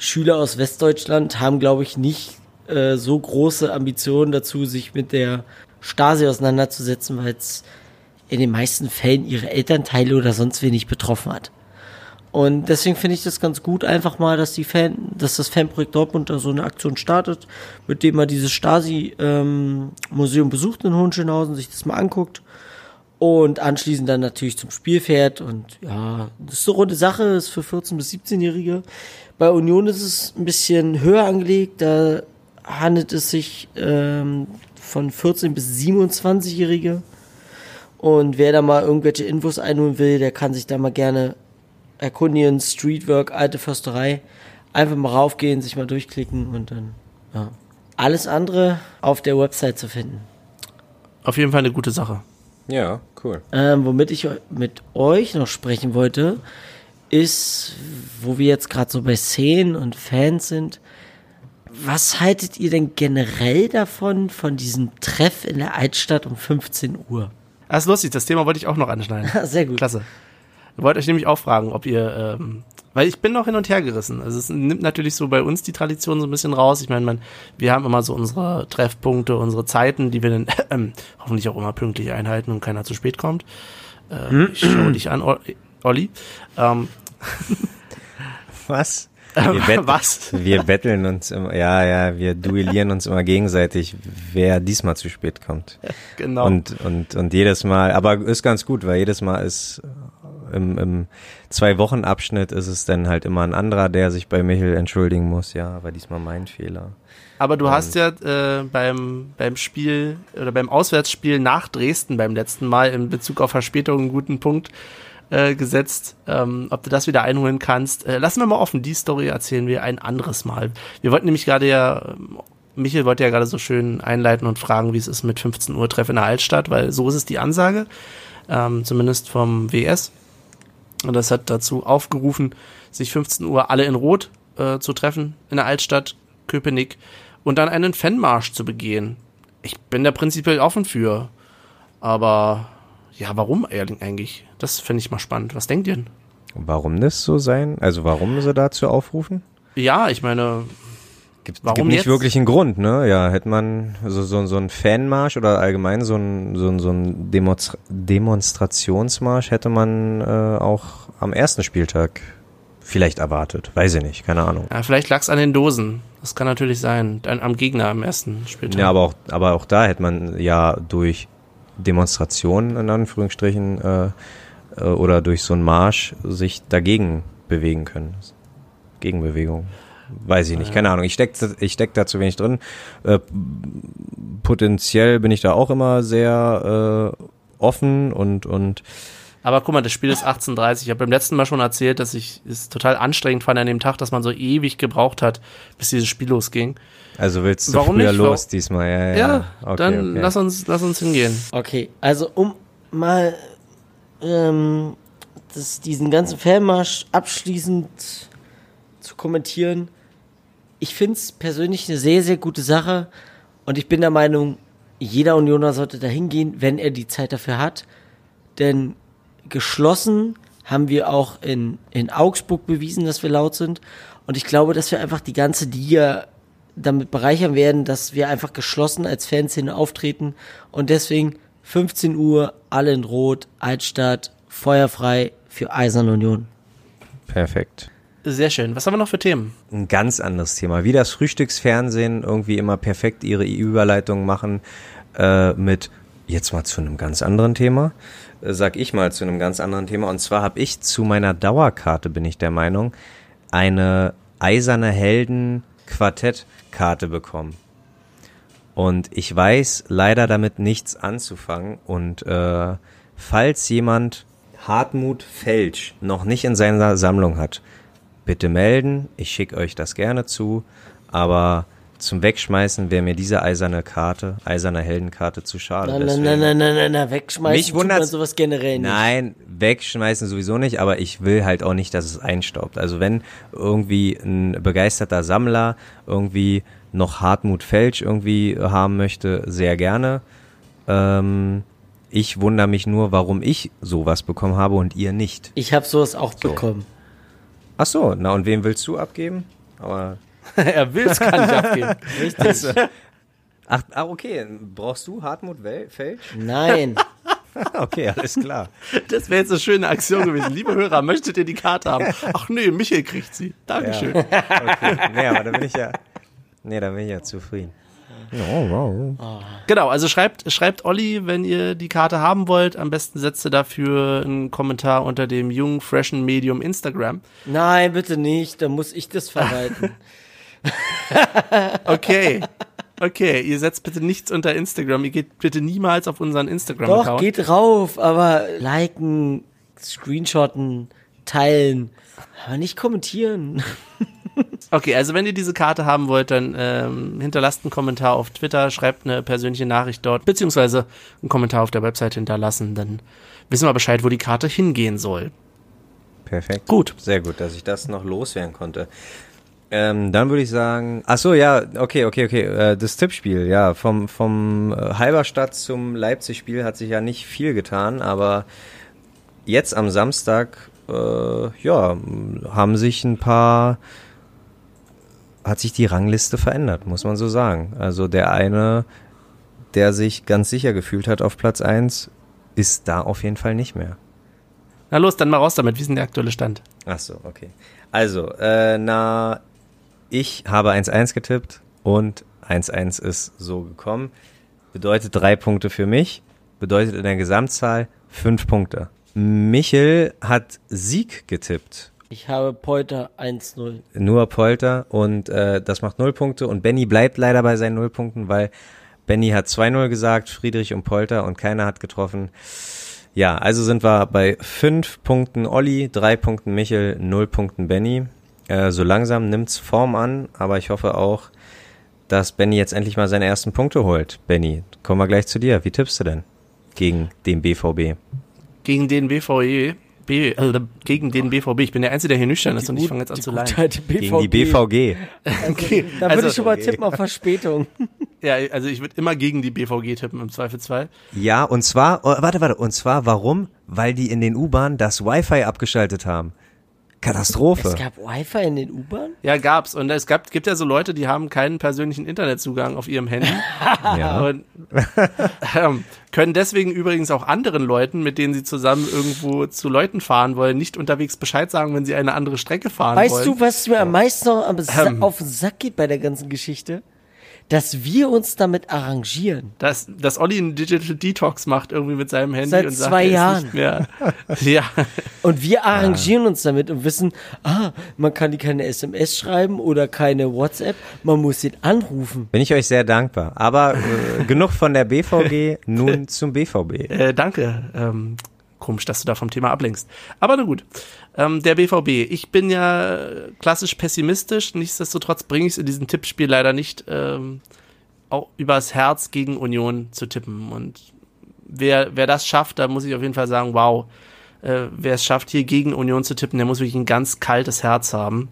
Schüler aus Westdeutschland haben, glaube ich, nicht äh, so große Ambitionen dazu, sich mit der Stasi auseinanderzusetzen, weil es in den meisten Fällen ihre Elternteile oder sonst wen nicht betroffen hat. Und deswegen finde ich das ganz gut, einfach mal, dass die Fan, dass das Fanprojekt Dortmund da so eine Aktion startet, mit dem man dieses Stasi-Museum besucht in Hohenschönhausen, sich das mal anguckt und anschließend dann natürlich zum Spiel fährt. Und ja, das ist so eine runde Sache, ist für 14- bis 17-Jährige. Bei Union ist es ein bisschen höher angelegt, da handelt es sich ähm, von 14 bis 27-Jährige. Und wer da mal irgendwelche Infos einholen will, der kann sich da mal gerne erkundigen, Streetwork, alte Försterei. Einfach mal raufgehen, sich mal durchklicken und dann, ja. Alles andere auf der Website zu finden. Auf jeden Fall eine gute Sache. Ja, cool. Ähm, womit ich mit euch noch sprechen wollte, ist, wo wir jetzt gerade so bei Szenen und Fans sind, was haltet ihr denn generell davon, von diesem Treff in der Altstadt um 15 Uhr? Das ist lustig, das Thema wollte ich auch noch anschneiden. Sehr gut. Klasse. Ich wollte euch nämlich auch fragen, ob ihr, ähm, weil ich bin noch hin und her gerissen. Also es nimmt natürlich so bei uns die Tradition so ein bisschen raus. Ich meine, man, wir haben immer so unsere Treffpunkte, unsere Zeiten, die wir dann ähm, hoffentlich auch immer pünktlich einhalten und keiner zu spät kommt. Äh, ich schaue dich an, O- Olli. Ähm, Was? Wir, bet was? wir betteln uns immer, ja, ja, wir duellieren uns immer gegenseitig, wer diesmal zu spät kommt. Genau. Und, und, und jedes Mal, aber ist ganz gut, weil jedes Mal ist im, im Zwei-Wochen-Abschnitt ist es dann halt immer ein anderer, der sich bei Michel entschuldigen muss. Ja, aber diesmal mein Fehler. Aber du hast ja äh, beim, beim Spiel oder beim Auswärtsspiel nach Dresden beim letzten Mal in Bezug auf Verspätung einen guten Punkt äh, gesetzt. Ähm, ob du das wieder einholen kannst. Äh, lassen wir mal offen, die Story erzählen wir ein anderes Mal. Wir wollten nämlich gerade ja, ähm, Michel wollte ja gerade so schön einleiten und fragen, wie es ist mit 15 Uhr Treff in der Altstadt, weil so ist es die Ansage, ähm, zumindest vom WS. Und das hat dazu aufgerufen, sich 15 Uhr alle in Rot äh, zu treffen in der Altstadt Köpenick und dann einen Fanmarsch zu begehen. Ich bin da prinzipiell offen für. Aber ja, warum eigentlich? Das fände ich mal spannend. Was denkt ihr denn? Warum das so sein? Also warum sie dazu aufrufen? Ja, ich meine, Gibt, Warum gibt nicht jetzt? wirklich einen Grund, ne? Ja, hätte man so, so, so einen Fanmarsch oder allgemein so ein, so so Demonstra Demonstrationsmarsch hätte man äh, auch am ersten Spieltag vielleicht erwartet. Weiß ich nicht, keine Ahnung. ja, vielleicht lag es an den Dosen. Das kann natürlich sein. Dann am Gegner am ersten Spieltag. Ja, aber auch, aber auch da hätte man ja durch Demonstrationen in Anführungsstrichen äh, äh, oder durch so einen Marsch sich dagegen bewegen können. Gegenbewegung. Weiß ich nicht, keine Ahnung. Ich steck, ich steck da zu wenig drin. Äh, potenziell bin ich da auch immer sehr äh, offen und und Aber guck mal, das Spiel ist 18.30 Ich habe beim letzten Mal schon erzählt, dass ich es total anstrengend fand an dem Tag, dass man so ewig gebraucht hat, bis dieses Spiel losging. also willst du Warum früher nicht? los diesmal? Ja, ja. Ja, Okay, dann okay. lass uns lass uns hingehen. Okay, also um mal ähm, das, diesen ganzen Fanmarsch abschließend zu kommentieren. Ich finde es persönlich eine sehr, sehr gute Sache und ich bin der Meinung, jeder Unioner sollte da hingehen, wenn er die Zeit dafür hat. Denn geschlossen haben wir auch in, in Augsburg bewiesen, dass wir laut sind. Und ich glaube, dass wir einfach die ganze Liga damit bereichern werden, dass wir einfach geschlossen als Fanszene auftreten. Und deswegen 15 Uhr, alle in Rot, Altstadt, feuerfrei für Eisern Union. Perfekt. Sehr schön. Was haben wir noch für Themen? ein ganz anderes Thema. Wie das Frühstücksfernsehen irgendwie immer perfekt ihre Überleitung machen äh, mit jetzt mal zu einem ganz anderen Thema. Äh, sag ich mal zu einem ganz anderen Thema. Und zwar habe ich zu meiner Dauerkarte, bin ich der Meinung, eine eiserne Helden Quartettkarte bekommen. Und ich weiß leider damit nichts anzufangen. Und äh, falls jemand Hartmut Felsch noch nicht in seiner Sammlung hat, bitte melden. Ich schicke euch das gerne zu. Aber zum Wegschmeißen wäre mir diese eiserne Karte, eiserne Heldenkarte zu schade. Nein, nein, nein, nein, nein, nein, nein, wegschmeißen Mich man wundert's- sowas generell nicht. Nein, wegschmeißen sowieso nicht, aber ich will halt auch nicht, dass es einstaubt. Also wenn irgendwie ein begeisterter Sammler irgendwie noch Hartmut Felsch irgendwie haben möchte, sehr gerne. Ähm, ich wundere mich nur, warum ich sowas bekommen habe und ihr nicht. Ich habe sowas auch bekommen. Ach so, na und wem willst du abgeben? Aber er will es gar nicht abgeben. Richtig? ach, ah, okay, brauchst du Hartmut Felsch? Nein. okay, alles klar. Das wäre jetzt eine schöne Aktion gewesen. Liebe Hörer, möchtet ihr die Karte haben? Ach nee, Michael kriegt sie. Dankeschön. Ja. Okay. Nee, aber da bin ich ja. Nee, da bin ich ja zufrieden. Genau, also schreibt, schreibt Olli, wenn ihr die Karte haben wollt. Am besten setzt ihr dafür einen Kommentar unter dem jungen, freshen Medium Instagram. Nein, bitte nicht, da muss ich das verwalten. Okay. Okay, ihr setzt bitte nichts unter Instagram. Ihr geht bitte niemals auf unseren Doch, Instagram-Account. geht rauf, aber liken, screenshotten, teilen, aber nicht kommentieren. Okay, also wenn ihr diese Karte haben wollt, dann ähm, hinterlasst einen Kommentar auf Twitter, schreibt eine persönliche Nachricht dort, beziehungsweise einen Kommentar auf der Website hinterlassen. Dann wissen wir Bescheid, wo die Karte hingehen soll. Perfekt. Gut. Sehr gut, dass ich das noch loswerden konnte. Ähm, dann würde ich sagen, ach so, ja, okay, okay, okay, äh, das Tippspiel, ja, vom, vom äh, Halberstadt zum Leipzig-Spiel hat sich ja nicht viel getan, aber jetzt am Samstag, äh, ja, haben sich ein paar, hat sich die Rangliste verändert, muss man so sagen. Also der eine, der sich ganz sicher gefühlt hat auf Platz eins, ist da auf jeden Fall nicht mehr. Na los, dann mal raus damit. Wie ist denn der aktuelle Stand? Ach so, okay. Also, äh, na, ich habe 1-1 getippt und 1-1 ist so gekommen. Bedeutet drei Punkte für mich, bedeutet in der Gesamtzahl fünf Punkte. Michel hat Sieg getippt. Ich habe Polter 1-0. Nur Polter und äh, das macht null Punkte und Benny bleibt leider bei seinen null Punkten, weil Benny hat 2-0 gesagt, Friedrich und Polter und keiner hat getroffen. Ja, also sind wir bei fünf Punkten Olli, drei Punkten Michel, null Punkten Benny. Äh, so langsam nimmt's Form an, aber ich hoffe auch, dass Benny jetzt endlich mal seine ersten Punkte holt. Benny, kommen wir gleich zu dir. Wie tippst du denn gegen den BVB? Gegen den BVE. B, äh, gegen den BVB. Ich bin der Einzige, der hier nüchtern ist und ich fange jetzt an zu leiden. Gegen die BVG. Okay, Da würde also, ich schon mal tippen auf Verspätung. ja, also ich würde immer gegen die BVG tippen im Zweifelsfall. Ja, und zwar, oh, warte, warte, und zwar warum? Weil die in den U-Bahnen das Wi-Fi abgeschaltet haben. Katastrophe. Es gab Wi-Fi in den U-Bahn? Ja, gab's. Und es gab, gibt ja so Leute, die haben keinen persönlichen Internetzugang auf ihrem Handy. ja. Und ähm, können deswegen übrigens auch anderen Leuten, mit denen sie zusammen irgendwo zu Leuten fahren wollen, nicht unterwegs Bescheid sagen, wenn sie eine andere Strecke fahren Weißt wollen. du, was mir am meisten noch am Ähm. auf den Sack geht bei der ganzen Geschichte? Dass wir uns damit arrangieren. dass, dass Olli einen Digital Detox macht irgendwie mit seinem Handy Seit und sagt, zwei ist Jahren. nicht mehr. ja, Und wir arrangieren uns damit und wissen, ah, man kann die keine SMS schreiben oder keine WhatsApp, man muss ihn anrufen. Bin ich euch sehr dankbar. Aber äh, genug von der BVG, nun zum BVB. äh, danke. Ähm, komisch, dass du da vom Thema ablenkst. Aber na gut. Ähm, der BVB. Ich bin ja klassisch pessimistisch. Nichtsdestotrotz bringe ich es in diesem Tippspiel leider nicht, ähm, auch übers Herz gegen Union zu tippen. Und wer, wer das schafft, da muss ich auf jeden Fall sagen, wow. Äh, wer es schafft, hier gegen Union zu tippen, der muss wirklich ein ganz kaltes Herz haben.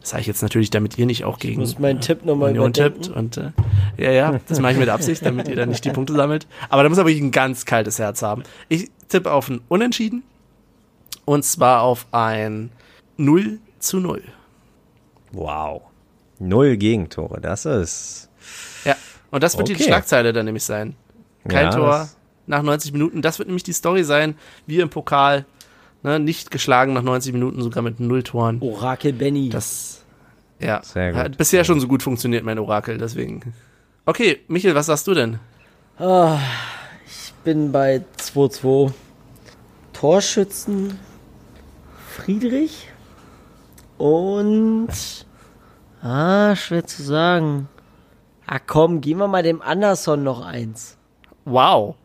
Das sage ich jetzt natürlich, damit ihr nicht auch gegen muss meinen Tipp nochmal Union überdenken. tippt. Und äh, ja, ja, das mache ich mit Absicht, damit ihr dann nicht die Punkte sammelt. Aber da muss er wirklich ein ganz kaltes Herz haben. Ich tippe auf ein Unentschieden. Und zwar auf ein 0 zu 0. Wow. Null Gegentore, das ist. Ja. Und das wird die Okay. Schlagzeile dann nämlich sein. Kein Ja, Tor nach 90 Minuten. Das wird nämlich die Story sein, wie im Pokal. Ne, nicht geschlagen nach 90 Minuten, sogar mit null Toren. Orakel Benny. Das, ja, Sehr gut. hat bisher schon so gut funktioniert, mein Orakel, deswegen. Okay, Michael, was sagst du denn? Ah, ich bin bei 2-2. Torschützen Friedrich und ah, schwer zu sagen. Ah komm, geben wir mal dem Anderson noch eins. Wow.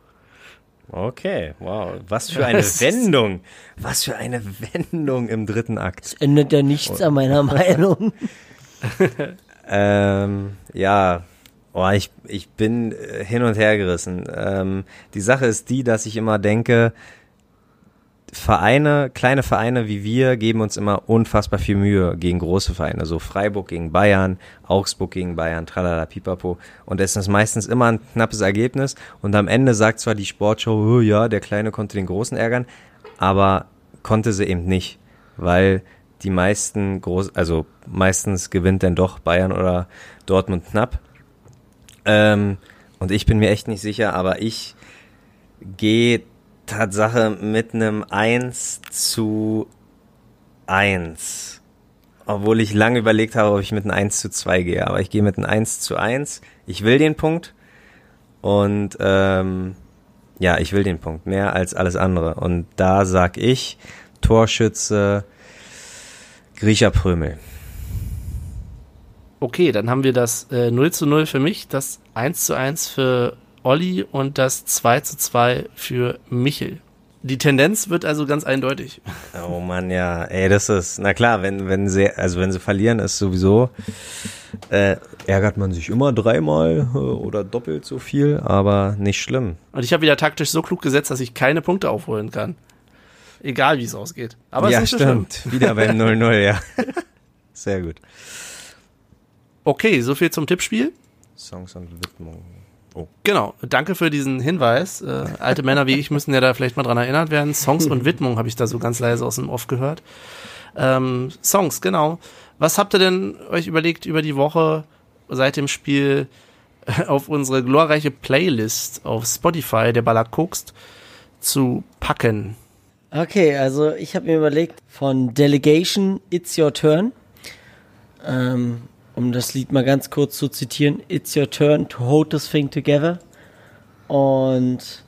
Okay, wow. Was für eine Wendung. Was für eine Wendung im dritten Akt. Ändert ja nichts an meiner Meinung. Ähm, ja. Oh, ich, ich bin äh, hin und her gerissen. Ähm, die Sache ist die, dass ich immer denke, Vereine, kleine Vereine wie wir, geben uns immer unfassbar viel Mühe gegen große Vereine. So Freiburg gegen Bayern, Augsburg gegen Bayern, tralala, pipapo. Und es ist meistens immer ein knappes Ergebnis. Und am Ende sagt zwar die Sportshow, oh, ja, der Kleine konnte den Großen ärgern, aber konnte sie eben nicht. Weil die meisten groß, also meistens gewinnt dann doch Bayern oder Dortmund knapp. Ähm, und ich bin mir echt nicht sicher, aber ich gehe Tatsache mit einem 1 zu 1. Obwohl ich lange überlegt habe, ob ich mit einem 1 zu 2 gehe. Aber ich gehe mit einem 1 zu 1. Ich will den Punkt. Und ähm, ja, ich will den Punkt. Mehr als alles andere. Und da sag ich, Torschütze Griecher Prömel. Okay, dann haben wir das äh, 0 zu 0 für mich, das 1 zu 1 für Olli und das 2 zu 2 für Michel. Die Tendenz wird also ganz eindeutig. Oh man, ja, ey, das ist, na klar, wenn, wenn sie, also wenn sie verlieren, ist sowieso, äh, ärgert man sich immer dreimal äh, oder doppelt so viel, aber nicht schlimm. Und ich habe wieder taktisch so klug gesetzt, dass ich keine Punkte aufholen kann. Egal wie es ausgeht. Aber ja, es ist nicht so schlimm. stimmt. Wieder beim 0-0, ja. Sehr gut. Okay, so viel zum Tippspiel. Songs und Widmung. Genau, danke für diesen Hinweis. Äh, alte Männer wie ich müssen ja da vielleicht mal dran erinnert werden. Songs und Widmung habe ich da so ganz leise aus dem Off gehört. Ähm, Songs, genau. Was habt ihr denn euch überlegt über die Woche seit dem Spiel auf unsere glorreiche Playlist auf Spotify, der Baller guckst, zu packen? Okay, also ich habe mir überlegt, von Delegation, It's Your Turn, ähm, um das Lied mal ganz kurz zu zitieren, It's Your Turn to Hold This Thing Together. Und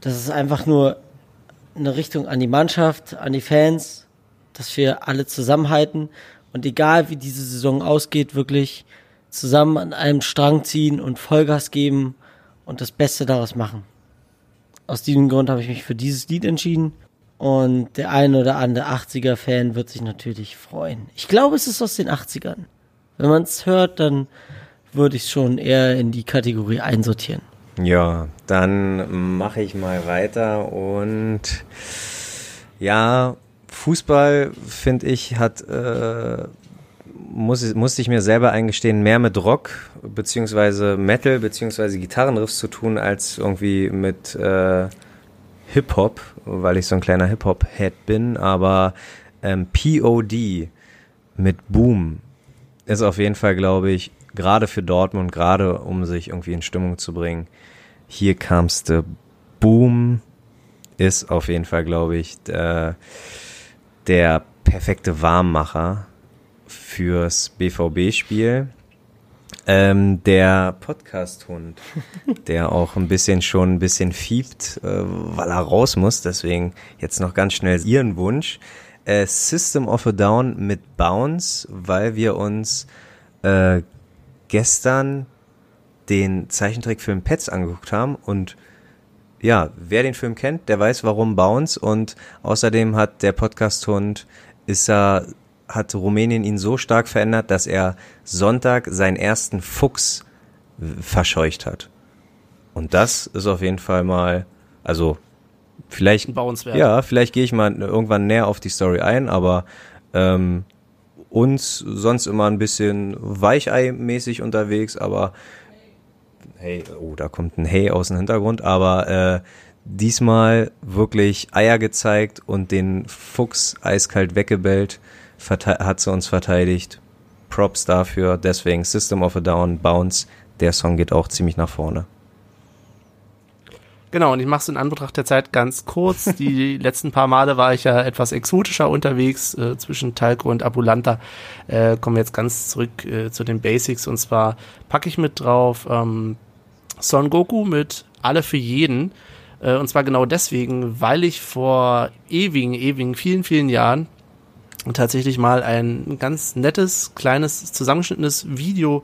das ist einfach nur eine Richtung an die Mannschaft, an die Fans, dass wir alle zusammenhalten und egal wie diese Saison ausgeht, wirklich zusammen an einem Strang ziehen und Vollgas geben und das Beste daraus machen. Aus diesem Grund habe ich mich für dieses Lied entschieden. Und der eine oder andere 80er-Fan wird sich natürlich freuen. Ich glaube, es ist aus den 80ern. Wenn man es hört, dann würde ich es schon eher in die Kategorie einsortieren. Ja, dann mache ich mal weiter und ja, Fußball finde ich hat äh, muss, musste ich mir selber eingestehen, mehr mit Rock beziehungsweise Metal beziehungsweise Gitarrenriffs zu tun als irgendwie mit äh, Hip-Hop, weil ich so ein kleiner Hip-Hop-Head bin, aber ähm, POD mit Boom ist auf jeden Fall, glaube ich, gerade für Dortmund, gerade um sich irgendwie in Stimmung zu bringen, hier kam's der Boom ist auf jeden Fall, glaube ich, der, der perfekte Warmmacher fürs BVB-Spiel. Ähm, der Podcast-Hund, der auch ein bisschen schon ein bisschen fiebt, äh, weil er raus muss. Deswegen jetzt noch ganz schnell Ihren Wunsch. Äh, System of a Down mit Bounce, weil wir uns äh, gestern den Zeichentrickfilm Pets angeguckt haben und ja, wer den Film kennt, der weiß, warum Bounce und außerdem hat der Podcast-Hund ist er hat Rumänien ihn so stark verändert, dass er Sonntag seinen ersten Fuchs verscheucht hat. Und das ist auf jeden Fall mal, also vielleicht, ja, vielleicht gehe ich mal irgendwann näher auf die Story ein, aber ähm, uns sonst immer ein bisschen Weichei-mäßig unterwegs, aber hey, oh, da kommt ein Hey aus dem Hintergrund, aber äh, diesmal wirklich Eier gezeigt und den Fuchs eiskalt weggebellt hat sie uns verteidigt. Props dafür. Deswegen System of a Down, Bounce. Der Song geht auch ziemlich nach vorne. Genau, und ich mache es in Anbetracht der Zeit ganz kurz. Die letzten paar Male war ich ja etwas exotischer unterwegs äh, zwischen Talco und Abulanta. Äh, kommen wir jetzt ganz zurück äh, zu den Basics. Und zwar packe ich mit drauf ähm, Son Goku mit Alle für jeden. Äh, und zwar genau deswegen, weil ich vor ewigen, ewigen, vielen, vielen Jahren tatsächlich mal ein ganz nettes, kleines, zusammengeschnittenes Video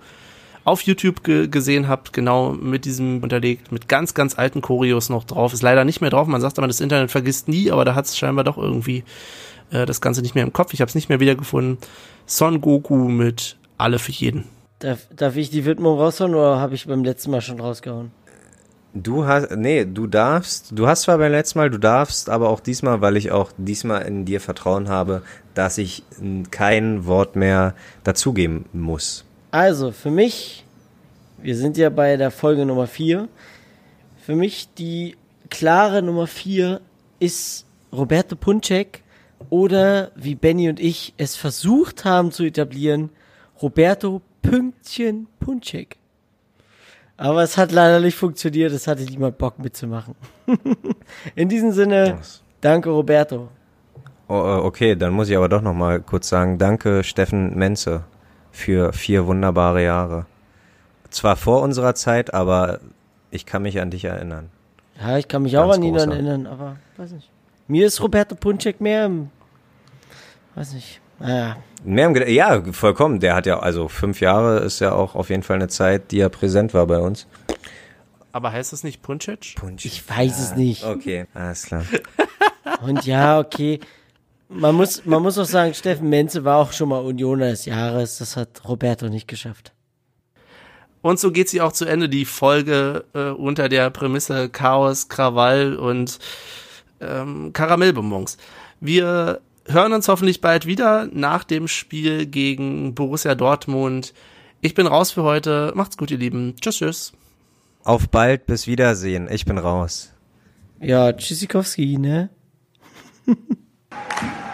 auf YouTube ge gesehen habt, genau mit diesem unterlegt, mit ganz, ganz alten Choreos noch drauf. Ist leider nicht mehr drauf. Man sagt aber, das Internet vergisst nie, aber da hat es scheinbar doch irgendwie äh, das Ganze nicht mehr im Kopf. Ich habe es nicht mehr wiedergefunden. Son Goku mit Alle für jeden. Darf, darf ich die Widmung raushauen oder habe ich beim letzten Mal schon rausgehauen? Du hast, nee, du darfst, du hast zwar beim letzten Mal, du darfst, aber auch diesmal, weil ich auch diesmal in dir Vertrauen habe, dass ich kein Wort mehr dazugeben muss. Also, für mich, wir sind ja bei der Folge Nummer 4, für mich die klare Nummer 4 ist Roberto Punczek oder wie Benny und ich es versucht haben zu etablieren, Roberto Pünktchen Punczek. Aber es hat leider nicht funktioniert, es hatte niemand Bock mitzumachen. In diesem Sinne, danke Roberto. Oh, äh, okay, dann muss ich aber doch noch mal kurz sagen, danke Steffen Menze für vier wunderbare Jahre. Zwar vor unserer Zeit, aber ich kann mich an dich erinnern. Ja, ich kann mich auch Ganz an ihn großer. erinnern, aber weiß nicht. Mir ist Roberto Punczek mehr im, weiß nicht. Naja, Mehr im ja, vollkommen. Der hat ja, also fünf Jahre ist ja auch auf jeden Fall eine Zeit, die er präsent war bei uns. Aber heißt das nicht Puncic? ich weiß es nicht. Okay, alles klar. Und ja, okay. Man muss, man muss auch sagen, Steffen Menze war auch schon mal Unioner des Jahres. Das hat Roberto nicht geschafft. Und so geht sie auch zu Ende, die Folge äh, unter der Prämisse Chaos, Krawall und ähm, Karamellbonbons. Wir hören uns hoffentlich bald wieder nach dem Spiel gegen Borussia Dortmund. Ich bin raus für heute. Macht's gut, ihr Lieben. Tschüss, tschüss. Auf bald, bis Wiedersehen. Ich bin raus. Ja, Tschüssikowski, ne? you